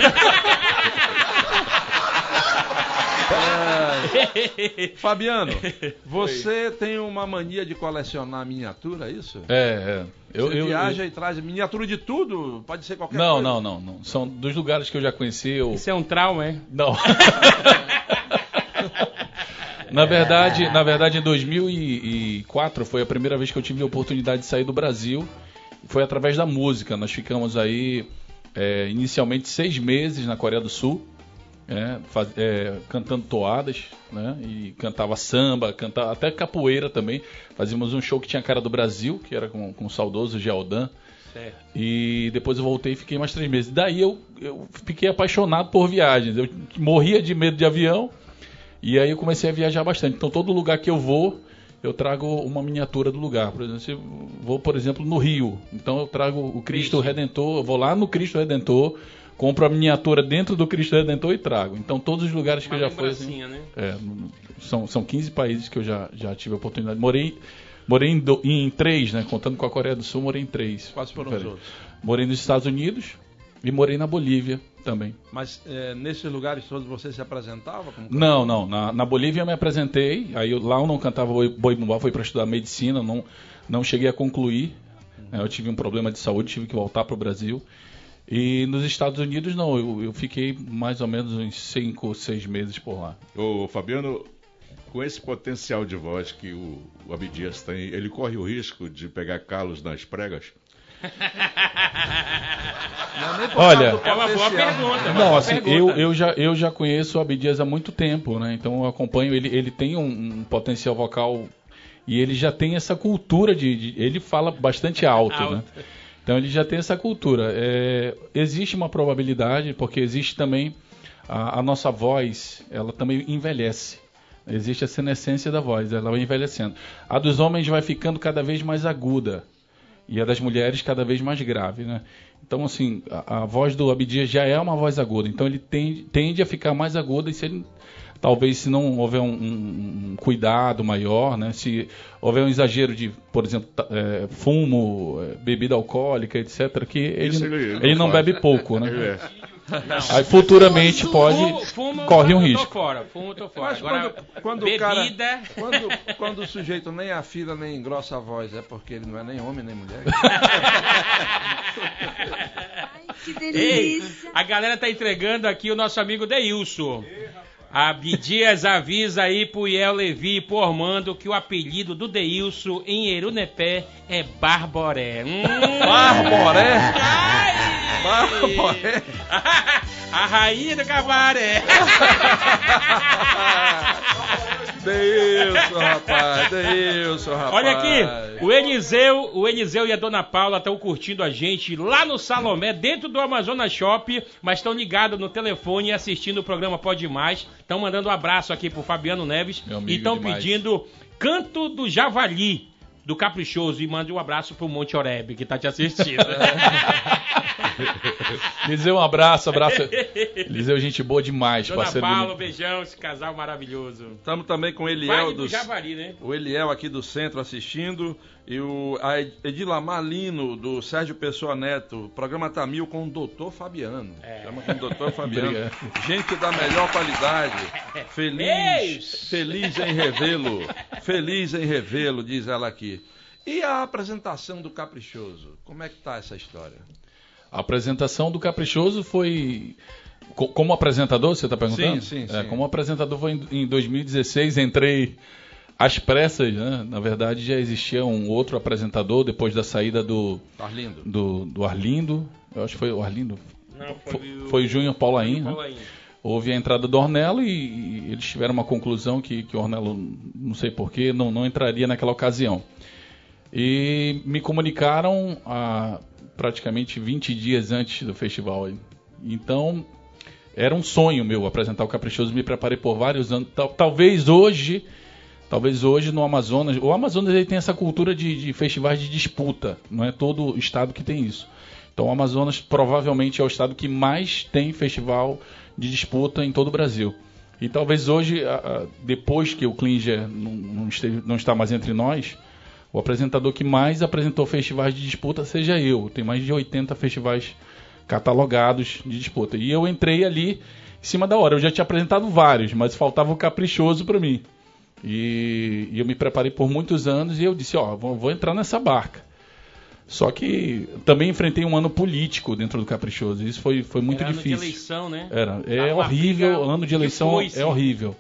É. Fabiano, você tem uma mania de colecionar miniatura, é isso? É, é. Eu, você eu- viaja e traz miniatura de tudo? Pode ser qualquer Não, coisa? não, não, não. São dos lugares que eu já conheci. Eu... Isso é um trauma, é? Não. na verdade, na verdade, em 2004 foi a primeira vez que eu tive a oportunidade de sair do Brasil. Foi através da música. Nós ficamos aí é, inicialmente seis meses na Coreia do Sul, é, faz- é, cantando toadas, né? E cantava samba, cantava até capoeira também. Fazíamos um show que tinha cara do Brasil, que era com, com o saudoso Gealdan. Certo. E depois eu voltei e fiquei mais três meses. Daí eu, eu fiquei apaixonado por viagens. Eu morria de medo de avião e aí eu comecei a viajar bastante. Então todo lugar que eu vou, eu trago uma miniatura do lugar. Por exemplo, se eu vou, por exemplo, no Rio. Então eu trago o Cristo Redentor, eu vou lá no Cristo Redentor, compro a miniatura dentro do Cristo Redentor e trago. Então todos os lugares que Uma eu já fui assim, né? é, são, são 15 países que eu já, já tive a oportunidade. Morei, morei em, do- em três, né? Contando com a Coreia do Sul, morei em três. Quais foram os outros? Morei nos Estados Unidos e morei na Bolívia também. Mas é, nesses lugares todos você se apresentava? Como Não, não. Na, na Bolívia eu me apresentei. Aí eu- lá eu não cantava boi, bumbá, fui para estudar medicina, não, não cheguei a concluir. né, Eu tive um problema de saúde, tive que voltar para o Brasil. E nos Estados Unidos não, eu, eu fiquei mais ou menos uns 5 ou 6 meses por lá. Ô, Fabiano, com esse potencial de voz que o, o Abdias tem, ele corre o risco de pegar calos nas pregas? Não, Olha, É uma boa pergunta. uma Não, boa assim, pergunta. eu, eu, já, eu já conheço o Abdias há muito tempo, né? Então eu acompanho ele. Ele tem um, um potencial vocal e ele já tem essa cultura de. de- ele fala bastante alto, Alto. né? Então ele já tem essa cultura. É, existe uma probabilidade, porque existe também a, a nossa voz, ela também envelhece. Existe a senescência da voz, ela vai envelhecendo. A dos homens vai ficando cada vez mais aguda e a das mulheres cada vez mais grave, né? Então, assim, a, a voz do Abdias já é uma voz aguda, então ele tende, tende a ficar mais aguda e se ele, talvez se não houver um, um- um cuidado maior, né? Se houver um exagero de, por exemplo, é, fumo, é, bebida alcoólica, etc., que ele, ele, ele- ele não não bebe pouco, né? Ele é. Aí futuramente pode Fumo, fumo, corre um tô risco. fora, fumo, tô fora. Mas Agora, quando, quando o cara. bebida... Quando, quando o sujeito nem afina nem engrossa a voz, é porque ele não é nem homem nem mulher. Que Ei, delícia. a galera tá entregando aqui o nosso amigo Deilson. Bidias avisa aí pro Iel Levi e pro Ormando que o apelido do Deilson em Erunepé é Barboré. Hum. Barboré? Ai! Barboré? A rainha do cabaré. rapaz, Deilson, rapaz. Olha aqui, o Eliseu, o Eliseu e a Dona Paula estão curtindo a gente lá no Salomé, dentro do Amazonas Shop, mas estão ligados no telefone e assistindo o programa Pode Mais. Estão mandando um abraço aqui pro Fabiano Neves e estão pedindo Canto do Javali do Caprichoso e mande um abraço pro Monte Oreb que tá te assistindo. Eliseu, um abraço, abraço. Eliseu, gente boa demais, Dona parceiro. Paula, beijão, esse casal maravilhoso. Estamos também com o Eliel do dos... Javari, né? O Eliel aqui do centro assistindo e o a Ed- Edilamar Lino do Sérgio Pessoa Neto. O programa tá mil com o Doutor Fabiano. É. Chama com o Doutor Fabiano. Gente da melhor qualidade. Feliz, feliz em revê-lo. Feliz em revê-lo, diz ela aqui. E a apresentação do Caprichoso? Como é que tá essa história? A apresentação do Caprichoso foi. co- Como apresentador, você está perguntando? Sim, sim, É, sim. como apresentador foi em, em 2016, entrei às pressas, né? Na verdade já existia um outro apresentador depois da saída do, Arlindo. do, do Arlindo. Eu acho que foi o Arlindo. Não, Foi, o- foi o Júnior Paulaim, né? Houve a entrada do Ornello e, e eles tiveram uma conclusão que, que o Ornello, não sei porquê, não, não entraria naquela ocasião. E me comunicaram há praticamente 20 dias antes do festival. Então, era um sonho meu apresentar o Caprichoso, me preparei por vários anos. Tal- talvez hoje, talvez hoje no Amazonas, o Amazonas ele tem essa cultura de, de festivais de disputa, não é todo estado que tem isso. Então o Amazonas provavelmente é o estado que mais tem festival de disputa em todo o Brasil. E talvez hoje, depois que o Klinger não, não este- não está mais entre nós, o apresentador que mais apresentou festivais de disputa seja eu. Tem mais de 80 festivais catalogados de disputa. E eu entrei ali em cima da hora. Eu já tinha apresentado vários, mas faltava o caprichoso para mim. E, e eu me preparei por muitos anos e eu disse, ó, vou, vou entrar nessa barca. Só que também enfrentei um ano político dentro do Caprichoso. Isso foi, foi muito Era ano de difícil. eleição, né? Era. É horrível, ano de eleição foice. é horrível.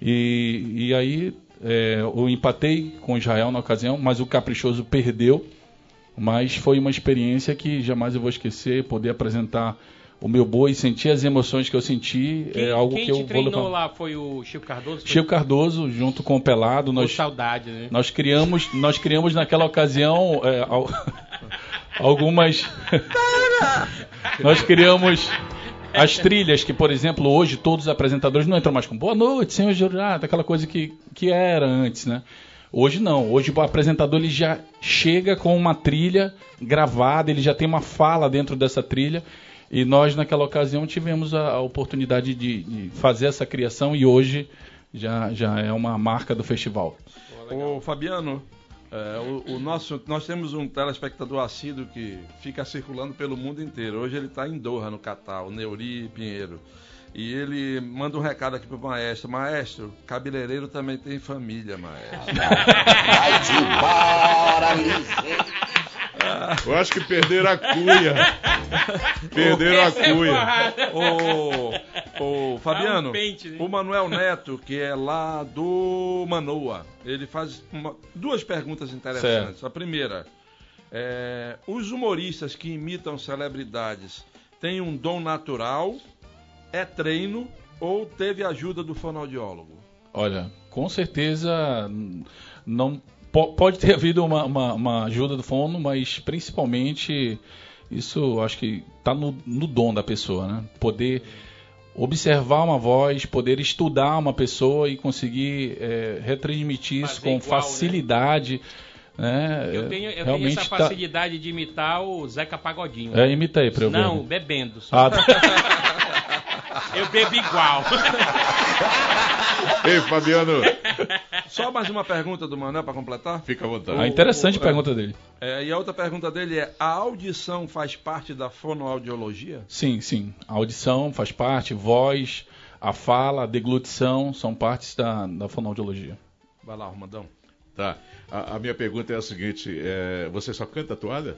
E, e aí é, eu empatei com Israel na ocasião, mas o Caprichoso perdeu. Mas foi uma experiência que jamais eu vou esquecer, poder apresentar o meu boi, sentir as emoções que eu senti, Quem, é algo quem que eu vou treinou levar. lá foi o Chico Cardoso? Chico Cardoso, junto com o Pelado, nós, saudade, né? nós criamos, nós criamos naquela ocasião é, al- algumas. nós criamos as trilhas que, por exemplo, hoje todos os apresentadores não entram mais com boa noite, senhor jurado, aquela coisa que, que era antes, né? Hoje não, hoje o apresentador ele já chega com uma trilha gravada, ele já tem uma fala dentro dessa trilha. E nós, naquela ocasião, tivemos a, a oportunidade de, de fazer essa criação e hoje já, já é uma marca do festival. Ô Fabiano, é, o, o nosso, nós temos um telespectador assíduo que fica circulando pelo mundo inteiro. Hoje ele está em Doha, no Catar, o Neuri Pinheiro. E ele manda um recado aqui pro maestro. Maestro, cabeleireiro também tem família, maestro. Vai-te embora, Eu acho que perderam a cuia. Perderam a é cuia. Ô, ô, Fabiano, um pente, né? o Manuel Neto, que é lá do Manoa, ele faz uma- duas perguntas interessantes. A primeira, é, os humoristas que imitam celebridades têm um dom natural, é treino ou teve ajuda do fonoaudiólogo? Olha, com certeza não pode ter havido uma, uma- uma ajuda do fono, mas principalmente isso acho que está no, no dom da pessoa, né? Poder observar uma voz, poder estudar uma pessoa e conseguir é, retransmitir isso Fazer com igual, né? facilidade. Né? Eu tenho, eu tenho Realmente essa tá- facilidade de imitar o Zeca Pagodinho. É, imita aí pra eu ver. Não, bebendo. só. Ah, Eu bebo igual. Ei, Fabiano, Só mais uma pergunta do Manuel para completar? fica à vontade. ah, interessante a o- pergunta dele. É, e a outra pergunta dele é: a audição faz parte da fonoaudiologia? Sim, sim. A audição faz parte, voz, a fala, a deglutição são partes da, da fonoaudiologia. Vai lá, Armandão. Tá. A, a minha pergunta é a seguinte: é, você só canta toalha?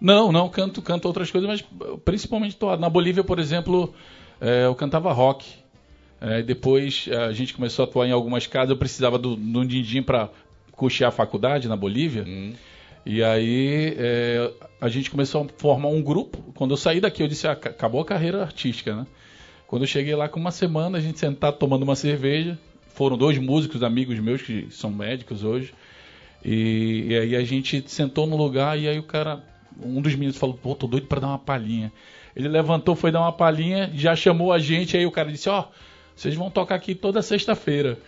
Não, não, canto, canto outras coisas, mas principalmente toada. Na Bolívia, por exemplo, eh, eu cantava rock. Eh, depois eh, a gente começou a atuar em algumas casas, eu precisava do, de um din-din para custear a faculdade na Bolívia. E aí eh, a gente começou a formar um grupo. Quando eu saí daqui, eu disse, ah, ca- acabou a carreira artística, né? Quando eu cheguei lá com uma semana, a gente sentado tomando uma cerveja, foram dois músicos amigos meus que são médicos hoje. E, e aí a gente sentou no lugar e aí o cara, um dos meninos falou, pô, tô doido pra dar uma palhinha. Ele levantou, foi dar uma palhinha, já chamou a gente, aí o cara disse, ó, vocês vão tocar aqui toda sexta-feira.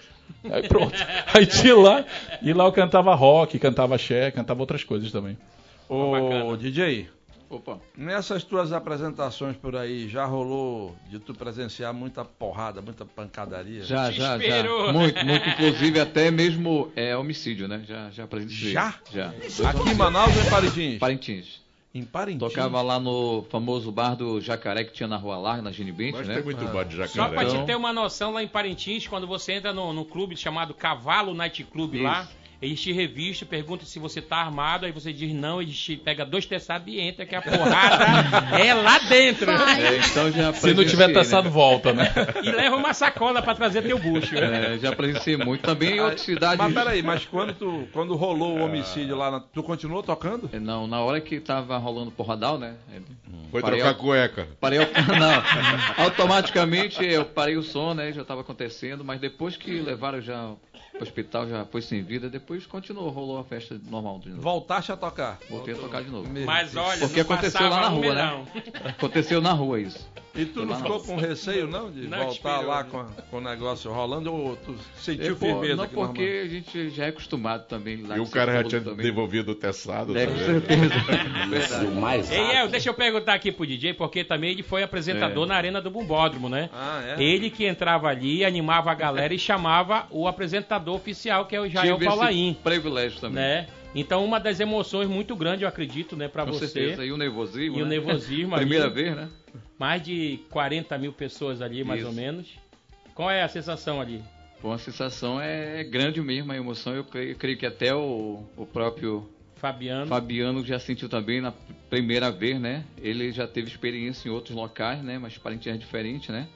Aí pronto. Aí de lá, e lá eu cantava rock, cantava axé, cantava outras coisas também. Ô, DJ, Opa. nessas tuas apresentações por aí, já rolou de tu presenciar muita porrada, muita pancadaria? Já, já, já. Desespero. Muito, muito. Inclusive até mesmo é, homicídio, né? Já, já presenciei. Já? Já. Aqui em Manaus ou em Parintins? Parintins. Em Parintins? Tocava lá no famoso bar do Jacaré que tinha na Rua Larga, na Genibente, Mas né? tem muito bar de Só jacaré. pra Então- te ter uma noção, lá em Parintins, quando você entra no, no clube chamado Cavalo Night Club lá, eles te revistam, perguntam se você tá armado, aí você diz não, eles te pega dois teçados e entra, que a porrada é lá dentro. É, então já Se não tiver taçado, né? volta, né? E leva uma sacola pra trazer teu bucho. É, já presenciei muito. Também em outras cidades. Mas peraí, mas quando, tu, quando rolou o homicídio lá, na- tu continuou tocando? É, Não, na hora que tava rolando porradal, né? Foi Parei trocar ao- cueca. Parei ao... Não, automaticamente eu parei o som, né? Já estava acontecendo, mas depois que levaram já pro hospital, já foi sem vida, depois continuou, rolou a festa normal de novo. Voltaste a tocar? Voltei a tocar de novo. Mas olha, Porque não aconteceu lá na rua, né? Aconteceu na rua isso. E tu não ficou com receio, não, de Não, voltar esperou, lá né? com, a- com o negócio rolando ou tu sentiu Eu, firmeza? não, porque normal? a gente já é acostumado também. lá E o cara já tinha também. devolvido o teçado. É, com certeza. Isso, Verdade. mais Ei, El, rápido. deixa eu perguntar aqui pro DJ, porque também ele foi apresentador É. na Arena do Bumbódromo, né? Ah, é? Ele que entrava ali, animava a galera e chamava o apresentador oficial, que é o Jael Tive Paulaim, privilégio também. né? Então, uma das emoções muito grande, eu acredito, né, Com você. certeza. E o nervosismo. E o né? nervosismo Primeira ali. vez, né? Mais de 40 mil pessoas ali, mais Isso. ou menos. Qual é a sensação ali? Bom, a sensação é grande mesmo, a emoção. Eu creio, eu creio que até o, o próprio Fabiano. Fabiano já sentiu também na primeira vez, né? Ele já teve experiência em outros locais, né? Mas Parintins é diferente, né?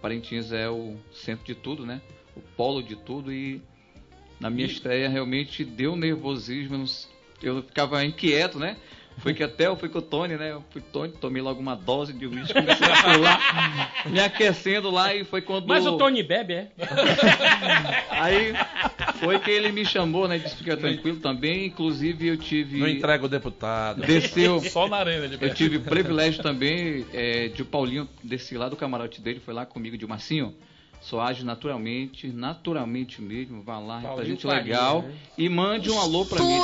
Parintins é o centro de tudo, né? O polo de tudo e na minha estreia realmente deu nervosismo. eu ficava inquieto, né? Foi que até eu fui com o Tony, né? Eu fui Tony, tomei logo uma dose de uísque, comecei a pular, me aquecendo lá e foi quando... Mas o Tony bebe, é? Aí foi que ele me chamou, né? Disse fica tranquilo também. Inclusive eu tive. Não entrega o deputado. Desceu. Só na arena de Eu tive privilégio também é, de o Paulinho descer lá do camarote dele, foi lá comigo de Marcinho. Só age naturalmente, naturalmente mesmo. Vá lá, Paulinho represente Faria, legal né? e mande um alô pra mim.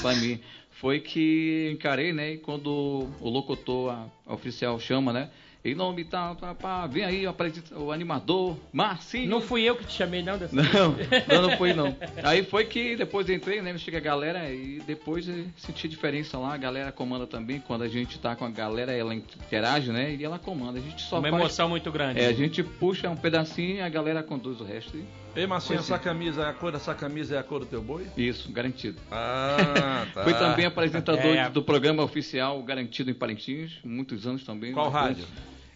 Pra mim. Foi que encarei, né? E quando o locutor, a, a oficial chama, né? Em nome tá, tá, pá, vem aí o, animador, Marcinho. Não fui eu que te chamei, não, dessa Não, não, não foi não. Aí foi que depois entrei, né? Chega a galera e depois senti diferença lá. A galera comanda também. Quando a gente tá com a galera, ela interage, né? E ela comanda. A gente só Uma faz- emoção muito grande. É, a gente puxa um pedacinho e a galera conduz o resto. E... Ei, Marcinho, essa camisa, é a cor dessa camisa é a cor do teu boi? Isso, garantido. Ah, tá. Fui também apresentador É. do programa oficial Garantido em Parintins, muitos anos também. Qual rádio?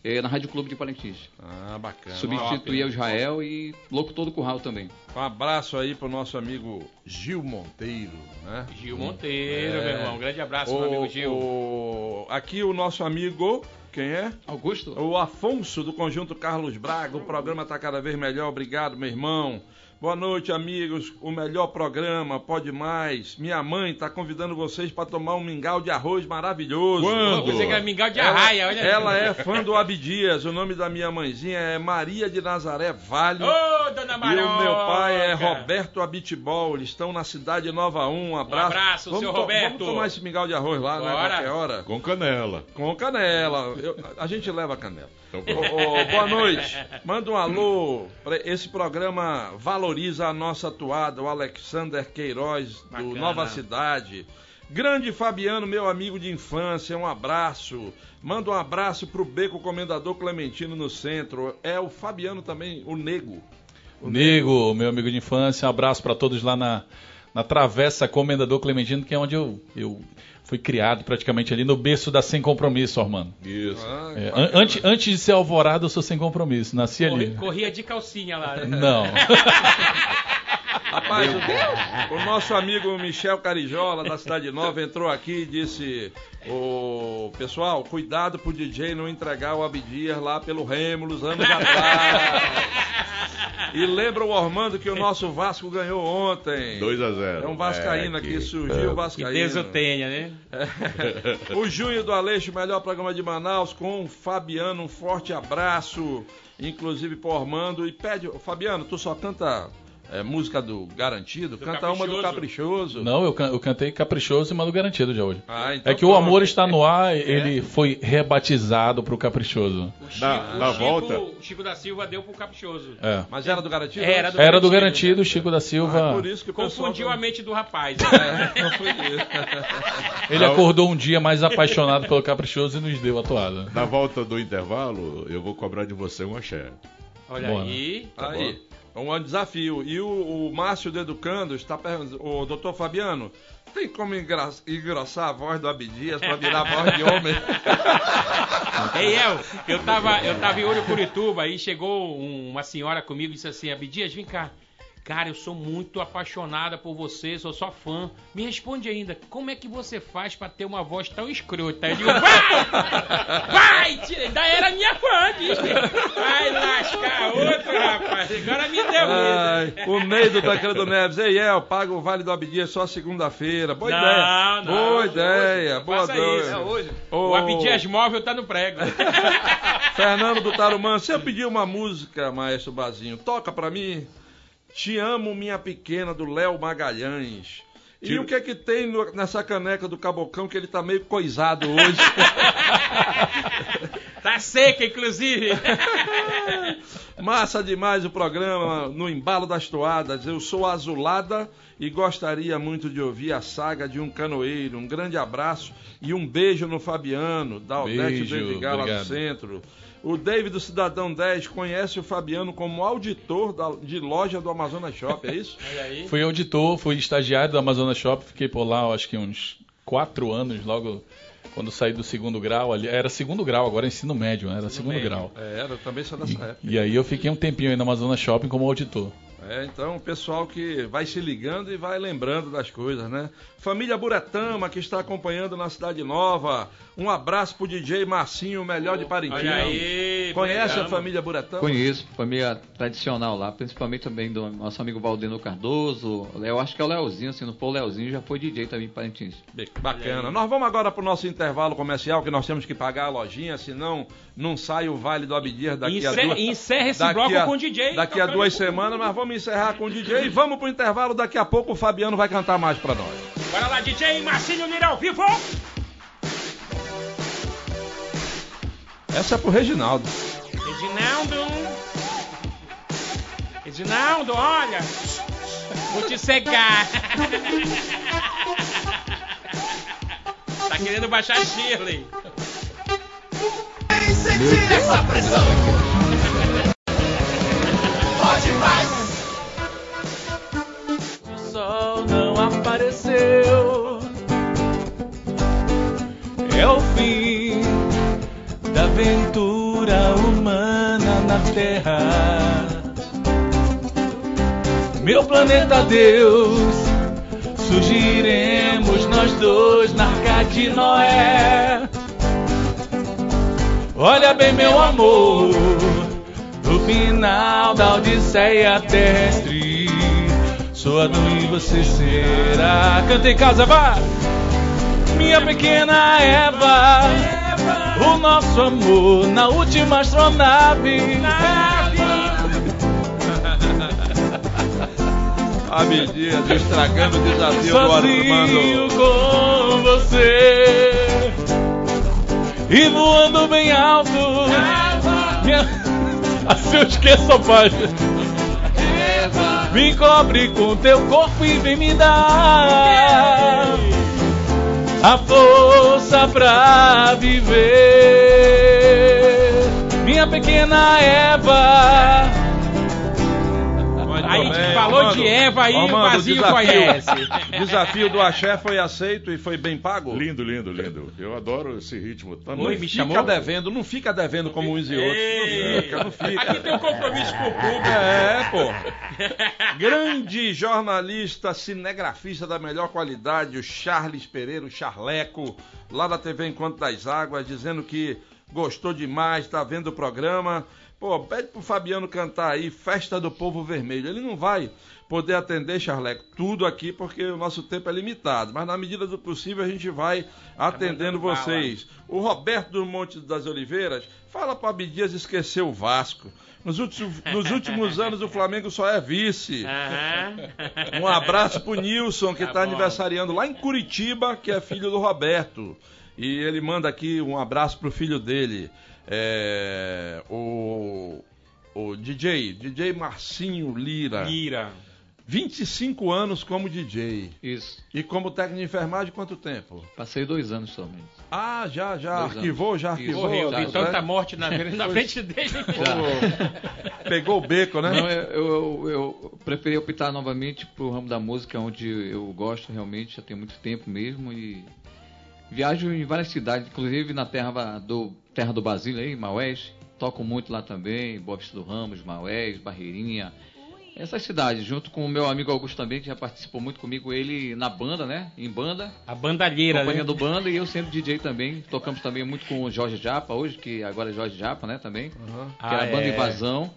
É, na Rádio Clube de Parintins. Ah, bacana. Substituí o Israel e locutor do Curral também. Um abraço aí pro nosso amigo Gil Monteiro, né? Gil Monteiro, É. meu irmão. Um grande abraço, meu O- amigo Gil. o- Aqui o nosso amigo, quem é? Augusto? O Afonso do Conjunto Carlos Braga. O programa tá cada vez melhor. Obrigado, meu irmão. Boa noite, amigos. O melhor programa, pode mais. Minha mãe tá convidando vocês para tomar um mingau de arroz maravilhoso. Quando? Você que é mingau de arraia, olha ela é fã do Abdias. O nome da minha mãezinha é Maria de Nazaré Vale. Ô, dona E Maroca! o meu pai é Roberto Abitibol. Eles estão na cidade Nova 1. Um abraço. abraço, vamos seu to- Roberto. Vamos tomar esse mingau de arroz lá, né? Bora. Qualquer hora. Com canela. Com canela. Eu- a gente leva canela. Então, Ô, ô, boa noite. Manda um alô. pra- Esse programa valoriza a nossa atuada, o Alexander Queiroz, do Bacana. Nova Cidade. Grande Fabiano, meu amigo de infância, um abraço. Manda um abraço pro Beco Comendador Clementino no centro. É o Fabiano também, o Nego. O Nego, meu amigo de infância, um abraço para todos lá na, na Travessa Comendador Clementino, que é onde eu, eu fui criado praticamente ali no berço da Sem Compromisso, Armando. Isso. Ah, É, an- antes, antes de ser alvorada, eu sou sem compromisso, nasci Corri- ali. Corria de calcinha lá. né? Não. Rapaz, o, o nosso amigo Michel Carijola, da Cidade Nova, entrou aqui e disse: Ô pessoal, cuidado pro DJ não entregar o Abdias lá pelo Rêmulos anos atrás. E lembra o Ormando que o nosso Vasco ganhou ontem. 2 a 0. É um vascaíno É, aqui, aqui. surgiu o É. vascaíno. Que Deus o tenha, né? O Junho do Aleixo, melhor programa de Manaus, com o Fabiano, um forte abraço, inclusive pro Ormando. E pede, Fabiano, tu só canta é, música do Garantido? canta uma do Caprichoso. Não, eu, can- eu cantei Caprichoso e Mano Garantido já hoje. Ah, então é que o pronto. Amor está no ar, ele foi rebatizado pro Caprichoso. O Chico, Na- o na Chico- volta. o Chico da Silva deu pro Caprichoso. É. Mas era do Garantido? Era do Era do Garantido. Garantido, Chico da Ah, Silva. por isso que o pessoal... Confundiu a mente do rapaz. É, confundiu. Ele acordou um dia mais apaixonado pelo Caprichoso e nos deu a toada. Na volta do intervalo, eu vou cobrar de você um axé. Olha Boa. aí. Tá Aí, é um desafio. E o, o Márcio do Educando está perguntando, o doutor Fabiano, tem como engrossar a voz do Abdias para virar a voz de homem? Ei, El, eu tava, eu tava em Ouro Curituba e chegou um- uma senhora comigo e disse assim, Abdias, vem cá. Cara, eu sou muito apaixonada por você, sou só fã. Me responde ainda, como é que você faz pra ter uma voz tão escrota? Eu digo, vai! Vai! Ainda era minha fã, bicho. Vai lascar outro, rapaz. Agora me deu Ai, medo. o Ney do Tancredo Neves. Ei, El, paga o Vale do Abdias só segunda-feira. Boa Não, ideia. não, Boa hoje, ideia. hoje. Boa isso. É hoje. Ô, O Abdias móvel tá no prego. Fernando do Tarumã, se eu pedir uma música, maestro Bazinho, toca pra mim. Te amo, minha pequena, do Léo Magalhães. E Tiro- o que é que tem no- nessa caneca do Cabocão que ele tá meio coisado hoje? Tá seca, inclusive. Massa demais o programa, no embalo das toadas. Eu sou azulada e gostaria muito de ouvir a saga de um canoeiro. Um grande abraço e um beijo no Fabiano, da Odete Edgar lá do centro. O David do Cidadão 10 conhece o Fabiano como auditor da- de loja do Amazonas Shopping, é isso? Fui auditor, fui estagiário do Amazonas Shop, fiquei por lá, acho que uns quatro anos, logo quando saí do segundo grau. Ali, era segundo grau, agora é ensino médio, né? Era segundo médio. grau. É, eu também sou dessa época. E aí eu fiquei um tempinho aí no Amazonas Shopping como auditor. É, então o pessoal que vai se ligando e vai lembrando das coisas, né? Família Buretama, que está acompanhando na Cidade Nova. Um abraço pro DJ Marcinho, o melhor de Parintins. Aí. Conhece a Buretama. família Buretama? Conheço, família tradicional lá, principalmente também do nosso amigo Valdeno Cardoso. Eu acho que é o Leozinho, se não for o Leozinho, já foi DJ também em Parintins. Bacana. Nós vamos agora pro nosso intervalo comercial, que nós temos que pagar a lojinha, senão não sai o Vale do Abdias daqui a Encerra, duas... encerra esse daqui bloco a- com o DJ. Daqui a tocando duas semanas nós vamos encerrar com o DJ e vamos pro intervalo. Daqui a pouco o Fabiano vai cantar mais pra nós. Bora lá, DJ Marcinho Lira ao vivo. Essa é pro Reginaldo. Reginaldo. Reginaldo, olha. Vou te cegar. tá querendo baixar Shirley. O apareceu. É o fim da aventura humana na Terra. Meu planeta Deus, surgiremos nós dois na arca de Noé. Olha bem, meu amor, no final da Odisseia terrestre. Sou a e você será. Canta em casa, vá! Minha pequena Eva, o nosso amor na última astronave. Abdias estragando o desafio do Sozinho Armando. com você e voando bem alto. Minha... Assim eu esqueço a página. Me cobre com teu corpo e vem me dar a força pra viver. Minha pequena Eva. Bem, falou de Eva aí, o vazio desafio- conhece. Desafio do Axé foi aceito e foi bem pago? Lindo, lindo, lindo. Eu adoro esse ritmo também. Oi, Não me fica chamou? devendo, não fica devendo como uns e outros. Ei, Não fica, não fica. Aqui tem um compromisso com o público. É, pô. Grande jornalista, cinegrafista da melhor qualidade, o Charles Pereira, o Charleco, lá da TV Enquanto das Águas, dizendo que gostou demais, está vendo o programa. Pô, pede pro Fabiano cantar aí Festa do Povo Vermelho. Ele não vai poder atender, Charleco, tudo aqui porque o nosso tempo é limitado. Mas na medida do possível a gente vai atendendo mandando bala. vocês. O Roberto do Monte das Oliveiras fala para Abdias esquecer o Vasco. Nos últimos, nos últimos anos o Flamengo só é vice. Aham. Um abraço pro Nilson, que Tá está bom. aniversariando lá em Curitiba, que é filho do Roberto. E ele manda aqui um abraço pro filho dele, é, o, o DJ, DJ Marcinho Lira. Lira. 25 anos como DJ. Isso. E como técnico de enfermagem, quanto tempo? Passei dois anos somente. Ah, já, já Dois arquivou, anos. já arquivou. Morreu, vi tanta né? morte na, na frente dele. Pegou o beco, né? Não, eu, eu, eu preferi optar novamente pro ramo da música, onde eu gosto realmente, já tem muito tempo mesmo. E viajo em várias cidades, inclusive na terra do, terra do Basílio aí, Maués. Toco muito lá também, Vista do Ramos, Maués, Barreirinha. Essas cidades, junto com o meu amigo Augusto também, que já participou muito comigo, ele na banda, né? Em banda. A bandalheira, Companhia né? do banda e eu sempre DJ também. Tocamos também muito com o Jorge Japa hoje, que agora é Jorge Japa, né, também. Que Ah, era a banda é. Invasão,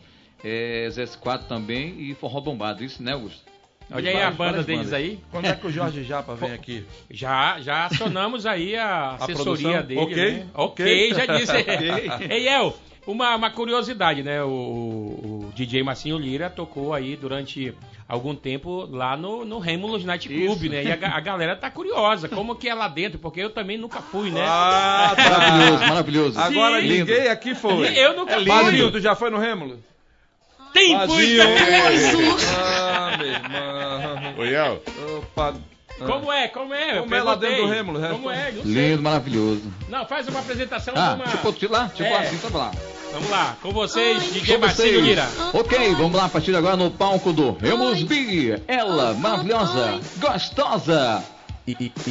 é, ZS4 também e Forró Bombado, isso, né, Augusto? Olha aí a banda deles bandas. aí. Quando é que o Jorge Japa vem aqui? Já, já acionamos aí a assessoria produção? dele. Ok, né? ok. ok, já disse. Ei, El, uma, uma curiosidade, né? O, o DJ Massinho Lira tocou aí durante algum tempo lá no, no Rêmulos Night Club, Isso. né? E a, a galera tá curiosa, como que é lá dentro, porque eu também nunca fui, né? Ah, tá. Maravilhoso, maravilhoso. Agora Sim. ninguém aqui foi. Eu nunca fui. Mazinho, tu já foi no Rêmulo? Tem fui. Ah, meu irmão. Ô, Iel, Opa. Como é? Como é? Como é lá dentro do. Rêmulo, né? Como é? Não sei. Lindo, maravilhoso. Não, faz uma apresentação Ah, de uma... tipo, tipo lá, tipo É. assim, tá lá. Vamos lá, com vocês, DJ Com Marcinho. Lira. Ok, vamos lá, a partir de agora no palco do Remus B. Ela, maravilhosa, gostosa.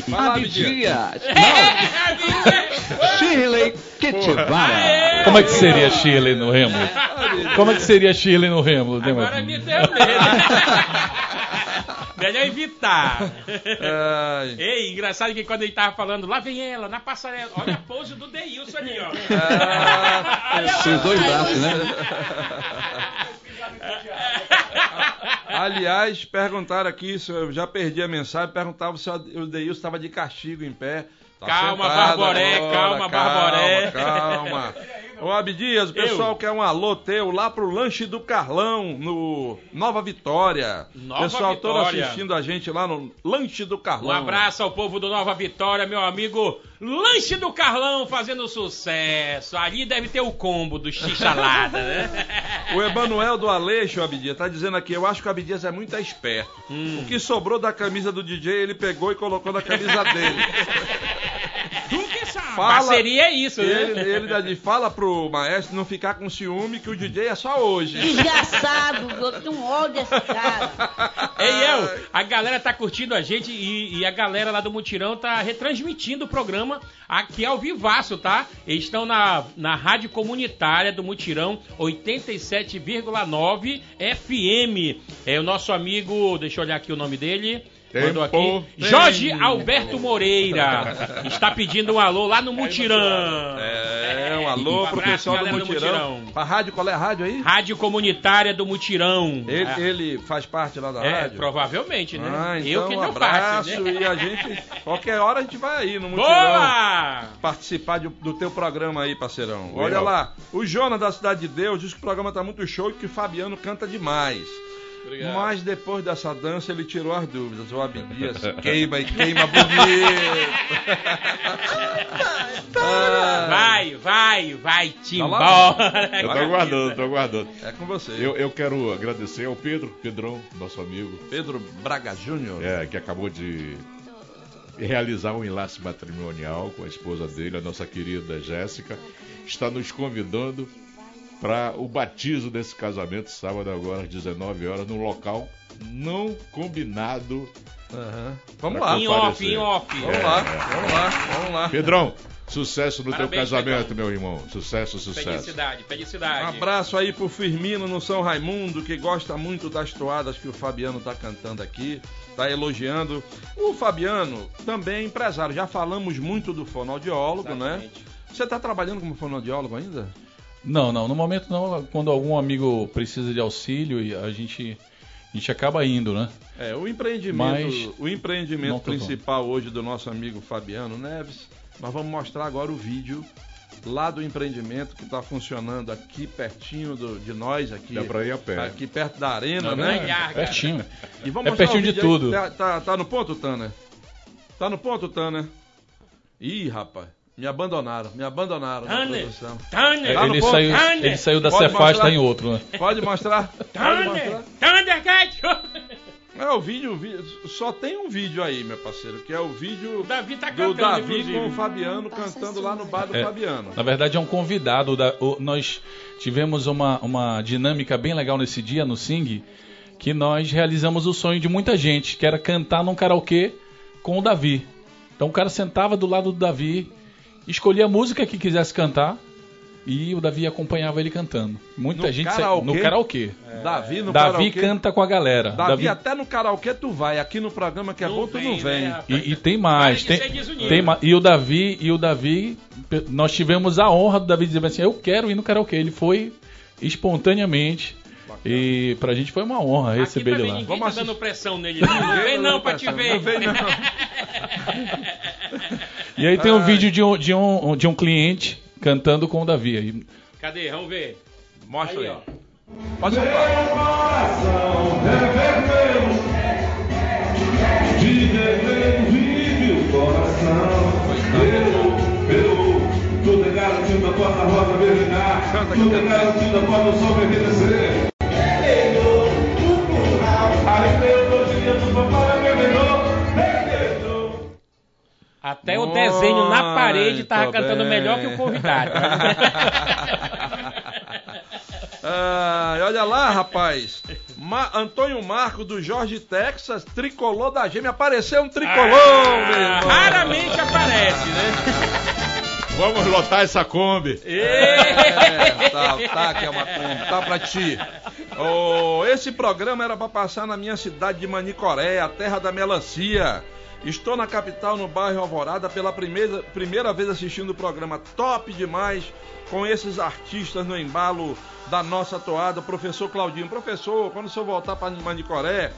Não, Shirley Ketibara. Como é que seria Shirley no Remo? Como é que seria Shirley no Remo? né, Agora me deu medo. Melhor evitar. Ai. Ei, engraçado que quando ele tava falando, lá vem ela, na passarela. Olha a pose do Deilson ali, ó. Ah, Seus dois braços, né? Aliás, perguntaram aqui, eu já perdi a mensagem, perguntavam se o Deilson estava de castigo em pé. Tá Calma, Barboré, agora, calma, Barboré. Calma, Ô Abdias, o pessoal quer um alô teu lá pro Lanche do Carlão, no Nova Vitória. Nova pessoal todo Vitória. assistindo a gente lá no Lanche do Carlão. Um abraço ao povo do Nova Vitória, meu amigo Lanche do Carlão fazendo sucesso. Ali deve ter o combo do xixalada, né? O Emanuel do Aleixo, Abdias, tá dizendo aqui, eu acho que o Abdias é muito esperto. Hum. O que sobrou da camisa do DJ, ele pegou e colocou na camisa dele. Fala- Parceria é isso, né? Ele, ele já diz, fala pro maestro não ficar com ciúme que o DJ é só hoje. Desgraçado, eu tenho um ódio desse cara. Ei, El, a galera tá curtindo a gente e, e a galera lá do Mutirão tá retransmitindo o programa aqui ao vivaço, tá? Eles estão na, na rádio comunitária do Mutirão 87,9 FM. É o nosso amigo, deixa eu olhar aqui o nome dele. Mandou aqui. Tempo. Jorge Alberto Moreira está pedindo um alô lá no Mutirão. É, um alô Um pro pessoal do galera do Mutirão. Mutirão. Pra rádio, qual é a rádio aí? Rádio Comunitária do Mutirão. Ele, Ah, ele faz parte lá da é, rádio? provavelmente, né? Ah, então eu que um não abraço faço, né? e a gente, qualquer hora a gente vai aí no Mutirão. Boa! Participar de- do teu programa aí, parceirão. Olha lá, o Jonas da Cidade de Deus diz que o programa tá muito show e que o Fabiano canta demais. Mas depois dessa dança ele tirou as dúvidas. O Abdias queima e queima bonito. Ah, Vai, vai, vai, te Tá eu tô aguardando, tô aguardando. é com você. Eu, eu quero agradecer ao Pedro, Pedrão, nosso amigo, Pedro Braga Júnior. é, que acabou de realizar um enlace matrimonial com a esposa dele, a nossa querida Jéssica. Está nos convidando para o batismo desse casamento, sábado agora às 19 horas, num local não combinado. Aham. Vamos lá. Em off, em off. Vamos lá, vamos lá, vamos lá. Pedrão, sucesso no Parabéns, teu casamento, Pedrão. meu irmão. Sucesso, sucesso. Felicidade, felicidade. Um abraço aí pro Firmino no São Raimundo, que gosta muito das toadas que o Fabiano tá cantando aqui, tá elogiando. O Fabiano também é empresário, já falamos muito do fonoaudiólogo, né? Exatamente. Você tá trabalhando como fonoaudiólogo ainda? Não, não, no momento não. Quando algum amigo precisa de auxílio, e a gente, a gente acaba indo, né? É, o empreendimento, Mas o empreendimento principal hoje do nosso amigo Fabiano Neves, nós vamos mostrar agora o vídeo lá do empreendimento que está funcionando aqui pertinho do- de nós, aqui, Dá pra ir a pé. aqui perto da arena, Não, né? é pertinho. E vamos É pertinho de vídeo aí. tudo. Tá, tá- tá no ponto, Tanner? Tá no ponto, Tanner? Ih, rapaz, me abandonaram, me abandonaram na Tanner. Tanner, Tá no ele, saiu, Tanner. ele saiu da Cefaz, mostrar? tá em outro, né? Pode mostrar? Thunder, É, o vídeo, o vídeo- só tem um vídeo aí, meu parceiro, que é o vídeo O Davi tá do Davi inclusive. com o Fabiano cantando lá no bar do É. Fabiano. Na verdade é um convidado. Da, o- nós tivemos uma, uma dinâmica bem legal nesse dia no Sing, que nós realizamos o sonho de muita gente, que era cantar num karaokê com o Davi. Então o cara sentava do lado do Davi, escolhia a música que quisesse cantar e o Davi acompanhava ele cantando. Muita No gente karaokê? no karaokê. Davi no Davi karaokê. canta com a galera. Davi, até no karaokê tu vai, aqui no programa que é Não bom tu vem, não vem. né? E, e tem mais, tem, desunido. tem e o Davi e o Davi, nós tivemos a honra do Davi dizer assim, eu quero ir no karaokê. Ele foi espontaneamente e pra gente foi uma honra receber Aqui ele lá. ninguém Vamos tá dando pressão nele. Não, não vem Não, não pra te ver. Não vem, não. E aí tem um Ai. vídeo de um, de um de um cliente cantando com o Davi. Aí, Cadê? Vamos ver. Mostra aí. Aí, ó. Pode. Tudo é rosa vermelhar. Canta, Tudo é canta. garantido após o sol envelhecer. Até o desenho na parede tava cantando bem. melhor que o convidado. Ai, olha lá, rapaz. Ma- Antônio Marco do Jorge Texas, tricolor da gêmea. Apareceu um tricolor, meu Ah, irmão. raramente aparece, né? Vamos lotar essa Kombi. É, tá, tá, que é uma Kombi, tá pra ti. Oh, esse programa era pra passar na minha cidade de Manicoré, a terra da melancia. Estou na capital, no bairro Alvorada, pela primeira, primeira vez assistindo o programa top demais, com esses artistas no embalo da nossa toada, professor Claudinho. Professor, quando o senhor voltar para Manicoré,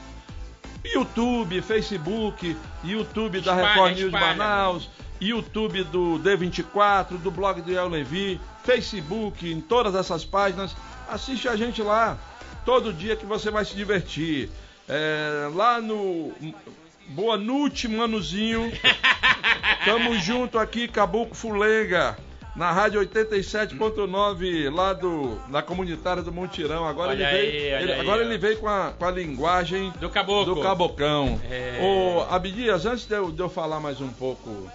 YouTube, Facebook, YouTube da Espalha, Record News espalha. Manaus, YouTube do D24, do blog do El Levi, Facebook, em todas essas páginas. Assiste a gente lá, todo dia que você vai se divertir. É, lá no Boa Noite, Manuzinho. Tamo junto aqui, Caboclo Fulenga. Na rádio 87.9, lá do, na comunitária do Montirão. Agora, Olha ele, veio, aí, ele- aí, agora ele veio com a, com a linguagem Do caboclo. do Cabocão. É. Ô, Abdias, antes de eu, de eu falar mais um pouco,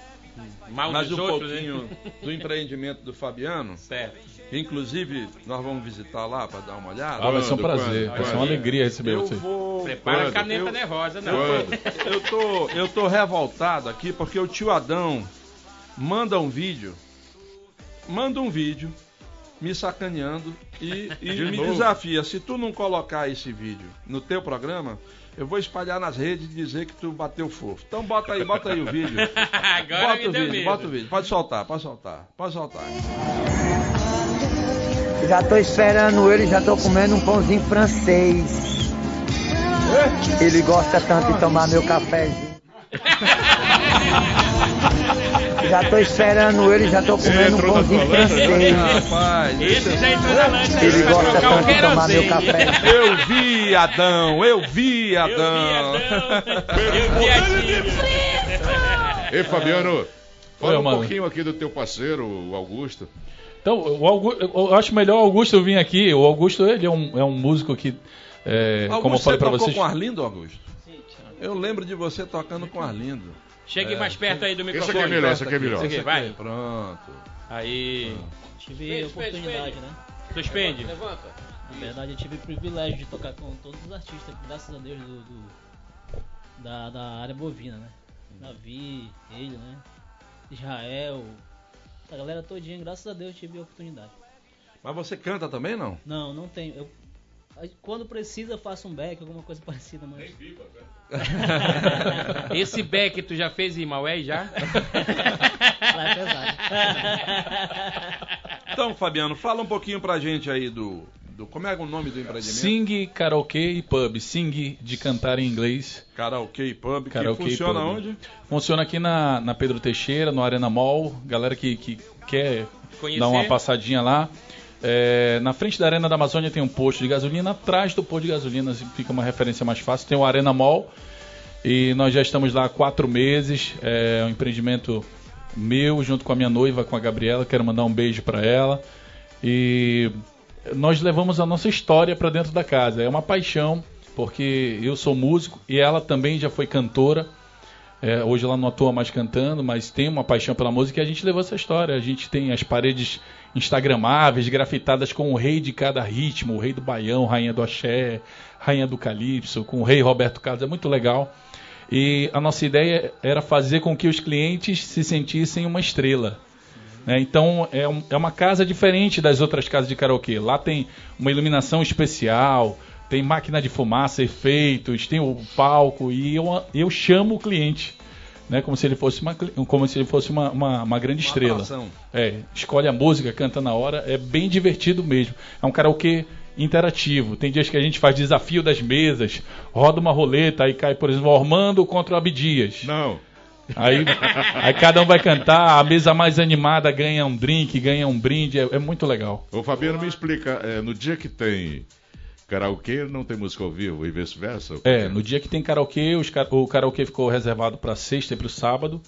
Mal mais dos um outros, pouquinho né? do empreendimento do Fabiano, Certo. inclusive nós vamos visitar lá para dar uma olhada. ah, vai ser um prazer, quando, vai ser uma alegria receber Eu você. vou. Prepara a Quando? caneta Eu- nervosa, não. Quando? Eu tô, eu tô revoltado aqui porque o tio Adão manda um vídeo, manda um vídeo me sacaneando e, e De me novo? desafia. Se tu não colocar esse vídeo no teu programa, eu vou espalhar nas redes e dizer que tu bateu fofo. Então bota aí, bota aí o vídeo. Agora bota me o deu vídeo, medo. bota o vídeo. Pode soltar, pode soltar, pode soltar. Já tô esperando ele, já tô comendo um pãozinho francês. Ele gosta tanto de tomar meu cafezinho. Já tô esperando ele, já tô comendo um pãozinho francês. Rapaz, Esse já entrou na lancha. Ele vai gosta tanto de tomar meu querosene. café. eu vi Adão, eu vi Eu Adão. vi Adão. Eu vi a Tigre. Ei, Fabiano, fala Oi, um mano. pouquinho aqui do teu parceiro, o Augusto. Então, o Augusto, eu acho melhor o Augusto vir aqui. O Augusto ele é um, é um músico que, é, Augusto, como eu falei você pra tocou vocês, com Arlindo, Augusto? Eu lembro de você tocando com Arlindo. Chegue mais perto aí do Esse microfone. aqui é melhor, esse aqui é melhor. Esse aqui, vai. Pronto. Aí. Tive a oportunidade, né? Suspende. Levanta. Na verdade, eu tive o privilégio de tocar com todos os artistas, graças a Deus, do, do- da, da área bovina, né? Davi, ele, né? Israel, a galera todinha, graças a Deus, tive a oportunidade. Mas você canta também, não? Não, não tenho. Eu, quando precisa, eu faço um back, alguma coisa parecida, mas. Esse back tu já fez em Maué já? Lá é pesado. Então, Fabiano, fala um pouquinho pra gente aí do. do como é o nome do empreendimento? Sing, karaokê e pub. Sing de cantar em inglês. Karaokê e pub, que Karaokê e funciona pub. onde? Funciona aqui na, na Pedro Teixeira, no Arena Mall. Galera que, que quer Conhecer. dar uma passadinha lá. É, na frente da Arena da Amazônia tem um posto de gasolina. Atrás do posto de gasolina fica uma referência mais fácil. Tem o Arena Mall. E nós já estamos lá há quatro meses. É um empreendimento meu, junto com a minha noiva, com a Gabriela. Quero mandar um beijo para ela. E nós levamos a nossa história para dentro da casa. É uma paixão, porque eu sou músico e ela também já foi cantora. É, hoje ela não atua mais cantando, mas tem uma paixão pela música e a gente levou essa história. A gente tem as paredes instagramáveis, grafitadas com o rei de cada ritmo, o rei do baião, rainha do axé, rainha do calypso, com o rei Roberto Carlos, é muito legal. E a nossa ideia era fazer com que os clientes se sentissem uma estrela. né? Então é, um- é uma casa diferente das outras casas de karaokê. Lá tem uma iluminação especial, tem máquina de fumaça, efeitos, tem o palco e eu, eu chamo o cliente. Né, como se ele fosse uma, como se ele fosse uma, uma, uma grande estrela. atração. É, escolhe a música, canta na hora, é bem divertido mesmo. É um karaokê interativo. Tem dias que a gente faz desafio das mesas, roda uma roleta, aí cai, por exemplo, Ormando contra o Abdias. Não. Aí, aí cada um vai cantar, a mesa mais animada ganha um drink, ganha um brinde, é, é muito legal. Ô Fabiano, me explica, é, no dia que tem karaokê, não tem música ao vivo e vice-versa? É, no dia que tem karaokê, os o karaokê ficou reservado para sexta e para o sábado.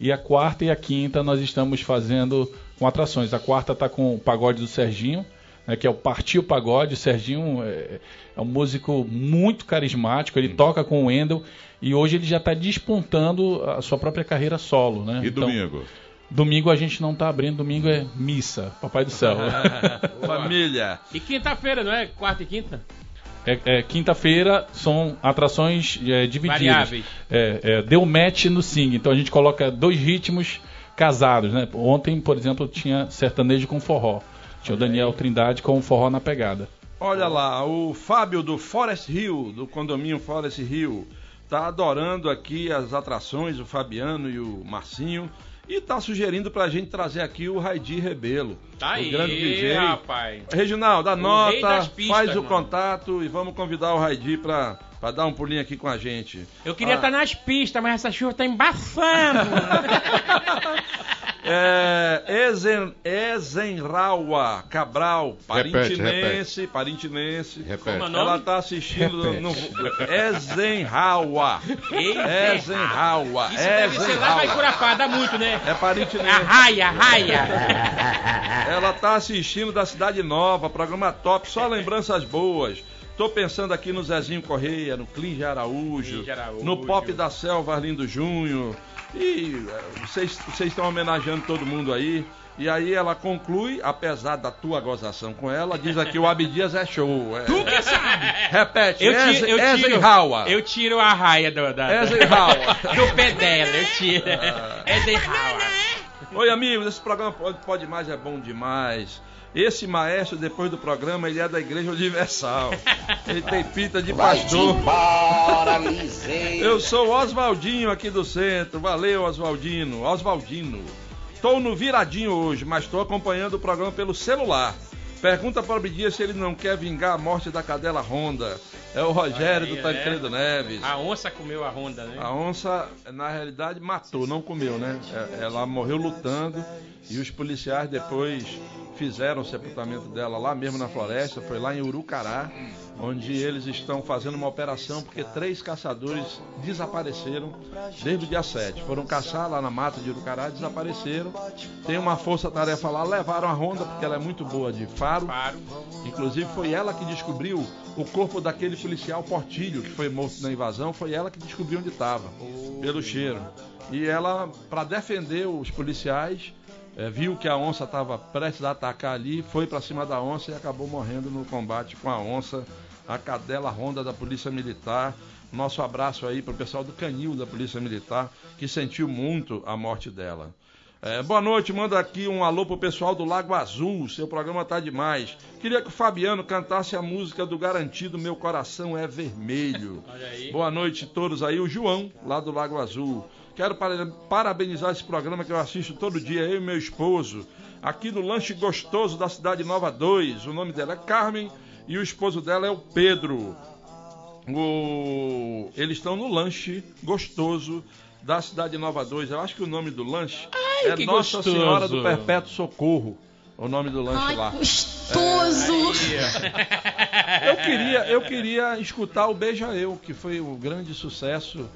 E a quarta e a quinta nós estamos fazendo com atrações. A quarta está com o pagode do Serginho, né, que é o Partiu Pagode. O Serginho é, é um músico muito carismático, ele toca com o Wendel e hoje ele já está despontando a sua própria carreira solo. Né? E Então, domingo? Domingo a gente não está abrindo, domingo é missa, Papai do Céu. Família. E quinta-feira, não é? Quarta e quinta? É, é, Quinta-feira são atrações é, divididas. Variáveis. É, é, deu match no Sing, então a gente coloca dois ritmos casados. Né? Ontem, por exemplo, tinha sertanejo com forró. Tinha o Daniel Trindade com o forró na pegada. Olha lá, o Fábio do Forest Hill, do condomínio Forest Hill, tá adorando aqui as atrações, o Fabiano e o Marcinho, e tá sugerindo pra gente trazer aqui o Raidi Rebelo. Tá o aí, grande DJ. rapaz. Reginaldo, anota, das pistas, faz o mano. contato e vamos convidar o Raidi pra, pra dar um pulinho aqui com a gente. Eu queria Ah, estar nas pistas, mas essa chuva tá embaçando. É, Ezen, Ezenraua Cabral, Repete, parintinense, parintinense. Repete. Como é? Ela tá assistindo Repete. no, Ezenraua. Ezenraua. Isso deve ser lá Ezenraua. Curapá, dá muito, né? É parintinense. Arraia, arraia. Ela tá assistindo da Cidade Nova, programa top, só lembranças boas. Tô pensando aqui no Zezinho Correia, no Clinge Araújo, Araújo. no Pop da Selva Arlindo Júnior. E eh, vocês estão homenageando todo mundo aí. E aí ela conclui, apesar da tua gozação com ela, diz aqui o Abdias é show. É, Tu que sabe. Repete, Eu tiro, eu tiro, Eisenhower. eu tiro a raia do, da, da- Eisenhower. do pé dela, eu tiro. Ah. Eisenhower. Oi, amigos, esse programa Pode, Pode Mais é bom demais. Esse maestro, depois do programa, ele é da Igreja Universal. Ele tem pinta de pastor. embora. Eu sou o Oswaldinho aqui do centro. Valeu, Oswaldino. Oswaldino. Estou no viradinho hoje, mas estou acompanhando o programa pelo celular. Pergunta para o Abdias se ele não quer vingar a morte da cadela Honda. É o Rogério aí, do Tancredo Neves. A onça comeu a Honda, né? A onça, na realidade, matou, não comeu, né? É- Ela morreu lutando e os policiais depois fizeram o sepultamento dela lá mesmo na floresta, foi lá em Urucará, onde eles estão fazendo uma operação porque três caçadores desapareceram desde o dia 7. Foram caçar lá na mata de Urucará, desapareceram. Tem uma força-tarefa lá, levaram a Honda porque ela é muito boa de faro. Inclusive foi ela que descobriu o corpo daquele policial Portilho que foi morto na invasão, foi ela que descobriu onde estava, pelo cheiro. E ela, para defender os policiais, eh, viu que a onça estava prestes a atacar ali, foi para cima da onça e acabou morrendo no combate com a onça, a cadela ronda da Polícia Militar. Nosso abraço aí para o pessoal do Canil da Polícia Militar, que sentiu muito a morte dela. É, boa noite, manda aqui um alô pro pessoal do Lago Azul, seu programa tá demais. Queria que o Fabiano cantasse a música do Garantido Meu Coração é Vermelho. Boa noite a todos aí, o João, lá do Lago Azul. Quero para- parabenizar esse programa que eu assisto todo dia, eu e meu esposo, aqui no Lanche Gostoso da cidade Nova 2. O nome dela é Carmen e o esposo dela é o Pedro. O- Eles estão no Lanche Gostoso da cidade Nova 2. Eu acho que o nome do lanche é que Nossa gostoso. Senhora do Perpétuo Socorro. O nome do lanche Ai, lá. gostoso! Eu queria, eu queria escutar o Beija Eu, que foi o grande sucesso.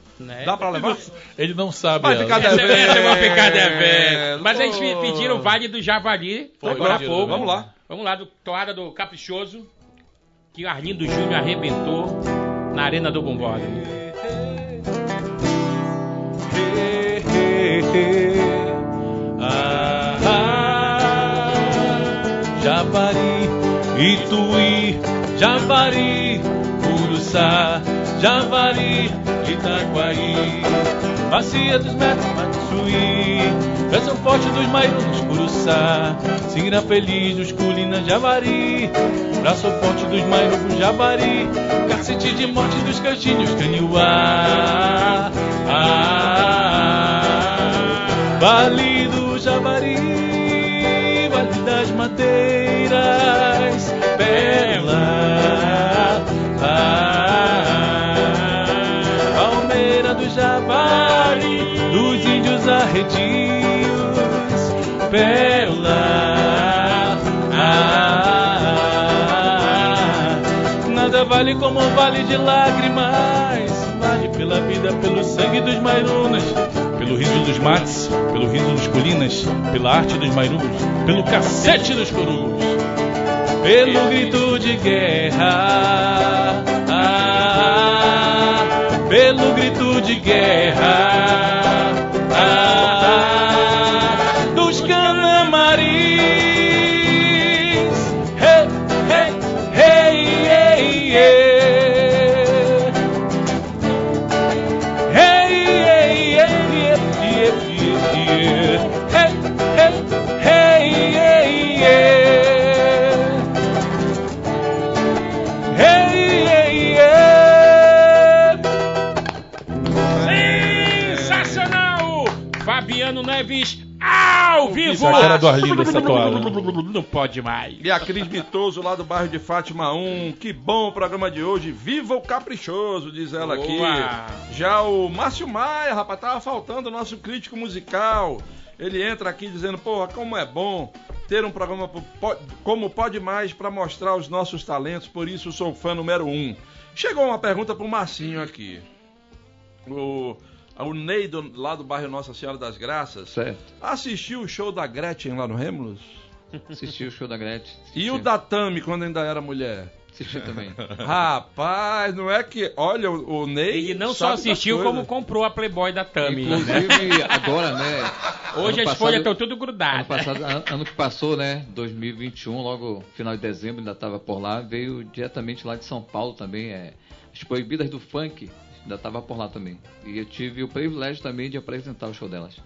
Dá pra levar? Ele não sabe. Vai ficar devendo. vou ficar devendo. Mas eles me pediram o Vale do Javali Foi, agora há pouco. vamos lá. Vamos lá, do toada do Caprichoso, que Arlindo Júnior arrebentou na Arena do Bumbora. Ah, ah, Javari, Ituí, Javari, Uruçá, Javari, Itaquari, Bacia dos Metros, Matsuí, Braço Forte dos Maiunos, Uruçá, Singra Feliz dos Culinas, Javari, Braço Forte dos Maiunos, Javari, Cacete de Morte dos Cantinhos, Caniuá, ah, Vale do Javari, Vale das Madeiras, Pérola, ah, Arredios, Pérola, ah, nada vale como um vale de lágrimas, vale pela vida, pelo sangue dos Mairunas, pelo riso dos mates, pelo riso dos colinas, pela arte dos Mairus, pelo cacete dos corus, pelo grito de guerra, ah, pelo grito de guerra, ah, vivo! a cara do Arlindo essa toada. Não pode mais. E a Cris Mitoso, lá do bairro de Fátima 1. Que bom o programa de hoje. Viva o caprichoso, diz ela aqui. Boa. Já o Márcio Maia, rapaz, tava faltando o nosso crítico musical. Ele entra aqui dizendo, porra, como é bom ter um programa como Pode Mais para mostrar os nossos talentos, por isso sou fã número um. Chegou uma pergunta pro Marcinho aqui. O, o Ney, do- lá do bairro Nossa Senhora das Graças, Certo. assistiu o show da Gretchen lá no Rêmulos? Assisti o show da Gretchen. E o da Tami, quando ainda era mulher? Assisti também. Rapaz, não é que. Olha, o, o Ney. Ele não só assistiu, como comprou a Playboy da Tami. né? Inclusive, agora, né? Hoje ano as folhas estão passado- tudo Ano, grudadas. passado, an- ano que passou, né? 2021, logo final de dezembro, ainda estava por lá. Veio diretamente lá de São Paulo também. É, as proibidas do funk ainda estava por lá também. E eu tive o privilégio também de apresentar o show delas.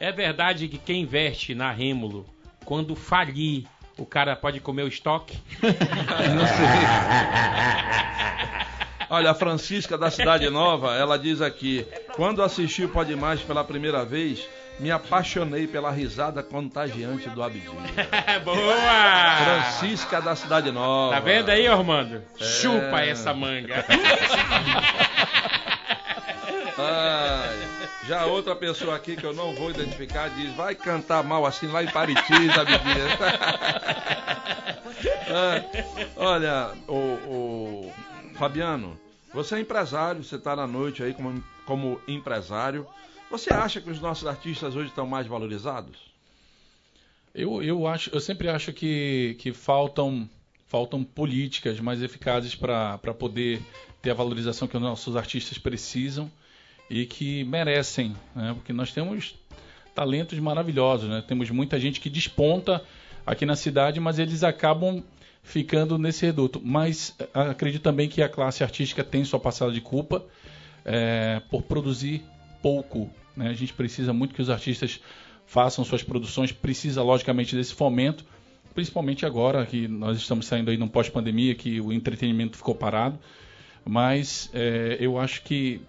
É verdade que quem investe na Rêmulo, quando falir, o cara pode comer o estoque? Olha, a Francisca da Cidade Nova, ela diz aqui: quando assisti o Pode Mais pela primeira vez, me apaixonei pela risada contagiante do Abdi. Boa! Francisca da Cidade Nova. Tá vendo aí, Armando? É. Chupa essa manga. Já outra pessoa aqui que eu não vou identificar diz: vai cantar mal assim lá em Pariti, Abdi. Ah, olha, o, o Fabiano, você é empresário, você está na noite aí como, como empresário. Você acha que os nossos artistas hoje estão mais valorizados? Eu, eu, acho, eu sempre acho que, que faltam, faltam políticas mais eficazes para poder ter a valorização que os nossos artistas precisam e que merecem, né? porque nós temos talentos maravilhosos, né? temos muita gente que desponta aqui na cidade, mas eles acabam ficando nesse reduto. Mas eh, acredito também que a classe artística tem sua passada de culpa eh, por produzir pouco. Né? A gente precisa muito que os artistas façam suas produções, precisa logicamente desse fomento, principalmente agora que nós estamos saindo aí num pós-pandemia, que o entretenimento ficou parado. Mas eh, eu acho que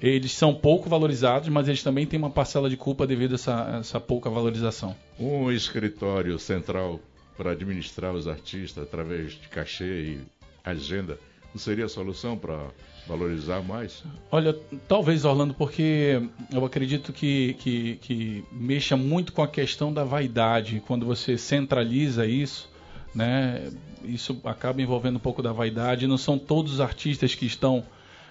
eles são pouco valorizados, mas eles também têm uma parcela de culpa devido a essa, essa pouca valorização. Um escritório central para administrar os artistas através de cachê e agenda não seria a solução para valorizar mais? Olha, talvez, Orlando, porque eu acredito que, que, que mexa muito com a questão da vaidade. Quando você centraliza isso, né, isso acaba envolvendo um pouco da vaidade. Não são todos os artistas que estão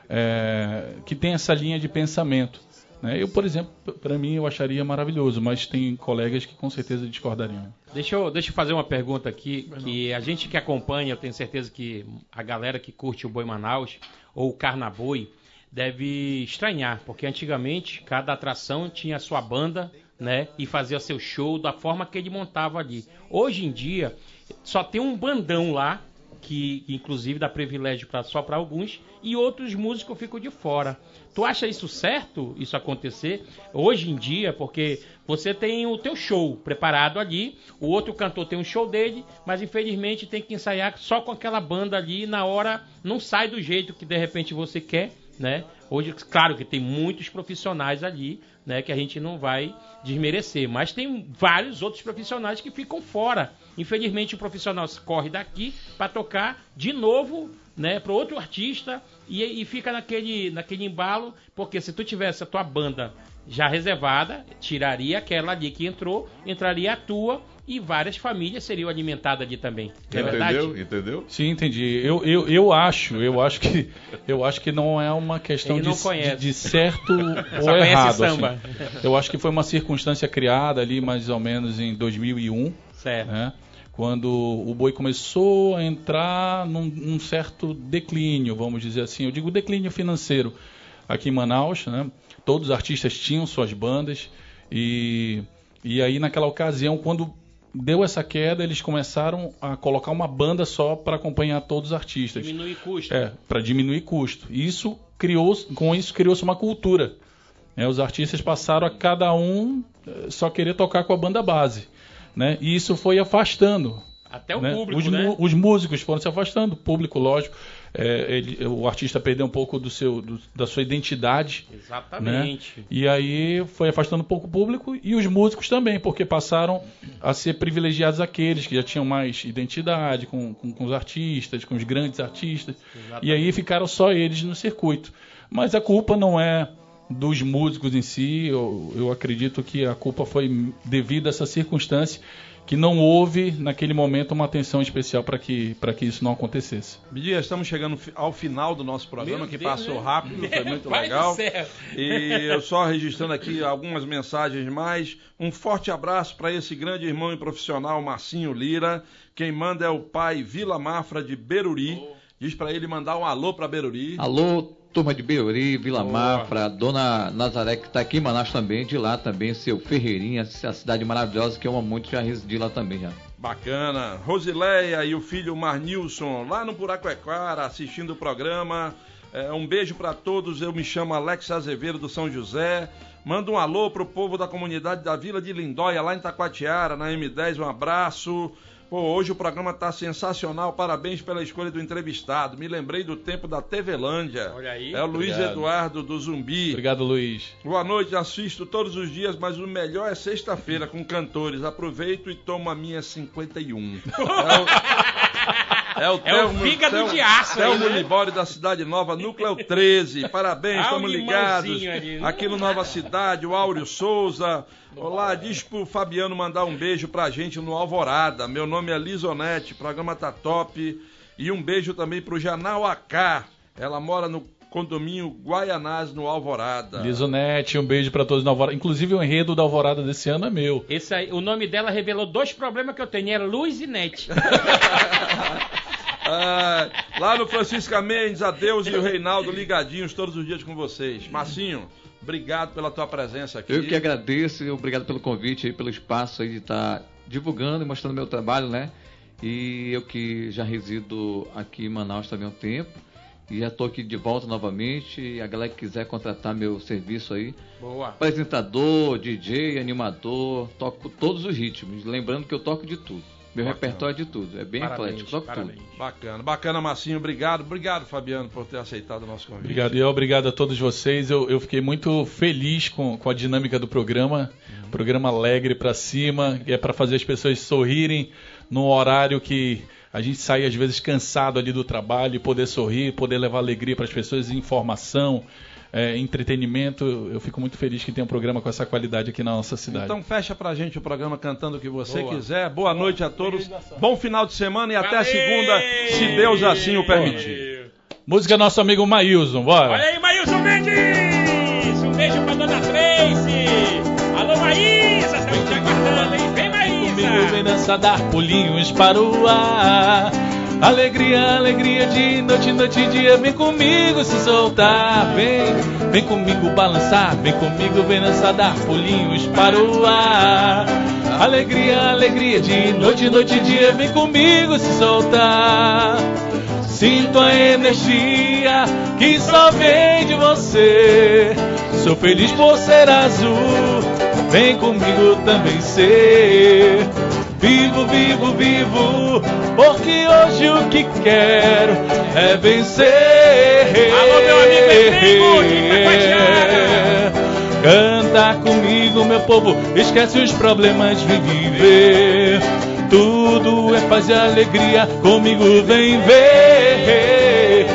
é, que têm essa linha de pensamento. Né? Eu, por exemplo, para mim eu acharia maravilhoso, mas tem colegas que com certeza discordariam. Deixa eu, deixa eu fazer uma pergunta aqui, que a gente que acompanha, eu tenho certeza que a galera que curte o Boi Manaus ou Carnaboi deve estranhar, porque antigamente cada atração tinha sua banda, né, e fazia seu show da forma que ele montava ali. Hoje em dia só tem um bandão lá que inclusive dá privilégio pra, só para alguns e outros músicos ficam de fora. Tu acha isso certo, isso acontecer hoje em dia? Porque você tem o teu show preparado ali, o outro cantor tem um show dele, mas infelizmente tem que ensaiar só com aquela banda ali e na hora não sai do jeito que de repente você quer, né? Hoje, claro que tem muitos profissionais ali, né, que a gente não vai desmerecer, mas tem vários outros profissionais que ficam fora. Infelizmente o profissional corre daqui para tocar de novo, né, para outro artista e, e fica naquele, naquele embalo, porque se tu tivesse a tua banda já reservada, tiraria aquela ali que entrou, entraria a tua e várias famílias seriam alimentadas ali também. Não é verdade? Entendeu? Entendeu? Sim, entendi. Eu, eu, eu acho, eu acho que eu acho que não é uma questão de, de, de certo ou conhece errado. samba. assim. Eu acho que foi uma circunstância criada ali mais ou menos em 2001, Certo. né? Quando o boi começou a entrar num, num certo declínio, vamos dizer assim. Eu digo declínio financeiro aqui em Manaus, né? Todos os artistas tinham suas bandas e e aí naquela ocasião quando deu essa queda, eles começaram a colocar uma banda só para acompanhar todos os artistas. Diminuir custo. É, para diminuir custo. E isso criou, com isso criou-se uma cultura. né? os artistas passaram a cada um eh, só querer tocar com a banda base, né? E isso foi afastando. Até o né? público, os, né? os músicos foram se afastando, o público, lógico. é, ele- o artista perdeu um pouco do seu, do- da sua identidade. Exatamente. Né? E aí foi afastando um pouco o público e os músicos também, porque passaram a ser privilegiados aqueles que já tinham mais identidade com, com, com os artistas, com os grandes artistas. E aí ficaram só eles no circuito. Mas a culpa não é dos músicos em si, eu, eu acredito que a culpa foi devido a essa circunstância que não houve naquele momento uma atenção especial para que, para que isso não acontecesse. Bidia, estamos chegando ao final do nosso programa, Meu que Deus, passou né? rápido, foi muito legal. E eu só registrando aqui algumas mensagens mais. Um forte abraço para esse grande irmão e profissional, Marcinho Lira. Quem manda é o pai Vila Mafra de Beruri. Diz para ele mandar um alô para Beruri. Alô, turma de Beuri, Vila Mafra, Dona Nazaré, que está aqui em Manaus também, de lá também, seu Ferreirinha, essa cidade maravilhosa que eu amo muito, já residi lá também já. Bacana. Rosileia e o filho Marnilson, lá no Buracoequara, assistindo o programa. É, um beijo para todos. Eu me chamo Alex Azevedo do São José. Manda um alô pro povo da comunidade da Vila de Lindóia, lá em Taquatiara, na M10. Um abraço. Pô, hoje o programa tá sensacional. Parabéns pela escolha do entrevistado. Me lembrei do tempo da TVlândia. Olha aí. É o Luiz Obrigado. Eduardo do Zumbi. Obrigado, Luiz. Boa noite, assisto todos os dias, mas o melhor é sexta-feira com cantores. Aproveito e tomo a minha 51. É o, É o fígado de aço aí, Telmo né? Libório da Cidade Nova, Núcleo 13. Parabéns, o estamos ligados. né? Aqui no Nova Cidade, o Áureo Souza. Olá, diz pro Fabiano mandar um beijo pra gente no Alvorada. Meu nome é Lisonete, o programa tá top. E um beijo também pro Janal AK. Ela mora no condomínio Guaianás, no Alvorada. Lisonete, um beijo para todos na Alvorada. Inclusive o enredo da Alvorada desse ano é meu. Esse aí, o nome dela revelou dois problemas que eu tenho, é Luz e Net. Ah, lá no Francisca Mendes, a Deus e o Reinaldo ligadinhos todos os dias com vocês. Marcinho, obrigado pela tua presença aqui. Eu que agradeço e obrigado pelo convite aí, pelo espaço aí de estar divulgando e mostrando meu trabalho, né? E eu que já resido aqui em Manaus também há um tempo. E já estou aqui de volta novamente. E a galera que quiser contratar meu serviço aí. Boa. Apresentador, DJ, animador, toco todos os ritmos. Lembrando que eu toco de tudo. Meu repertório é de tudo, é bem Parabéns, eclético, parabéns. tudo. Bacana, bacana, Massinho. Obrigado, obrigado, Fabiano, por ter aceitado o nosso convite. Obrigado, e obrigado a todos vocês. Eu, eu fiquei muito feliz com, com a dinâmica do programa. Programa alegre pra cima, que é pra fazer as pessoas sorrirem num horário que a gente sai às vezes cansado ali do trabalho e poder sorrir, poder levar alegria para as pessoas, informação, é, entretenimento. Eu fico muito feliz que tem um programa com essa qualidade aqui na nossa cidade. Então fecha pra gente o programa cantando o que você Boa. quiser. Boa noite a todos. Bom final de semana e até segunda, se Deus assim o permitir. Música nosso amigo Maílson, bora. Olha aí, Maílson Mendes! Um beijo pra dona Tracy! Alô, Maísa! Estamos te aguardando, hein? Vem, Comigo Maísa! vem dançar, dar pulinhos para o ar. Alegria, alegria de noite, noite e dia. Vem comigo se soltar. Vem, vem comigo balançar. Vem comigo, vem dançar, dar pulinhos para o ar. Alegria, alegria de noite, noite e dia. Vem comigo se soltar. Sinto a energia que só vem de você. Sou feliz por ser azul. Vem comigo também ser. Vivo, vivo, vivo, porque hoje o que quero é vencer. Alô, meu amigo Efremo, de Canta comigo, meu povo, esquece os problemas, vem viver. Tudo é paz e alegria, comigo vem ver.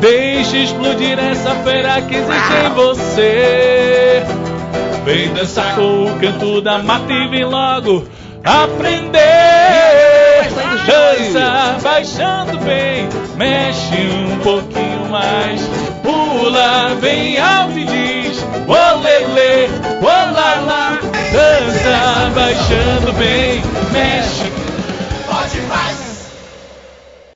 Deixe explodir essa fera que existe em você. Vem dançar com o canto da mata e vem logo aprender. Dança, baixando bem, mexe um pouquinho mais. Pula bem alto e diz: Olele, olala. Dança, baixando bem, mexe. Pode mais.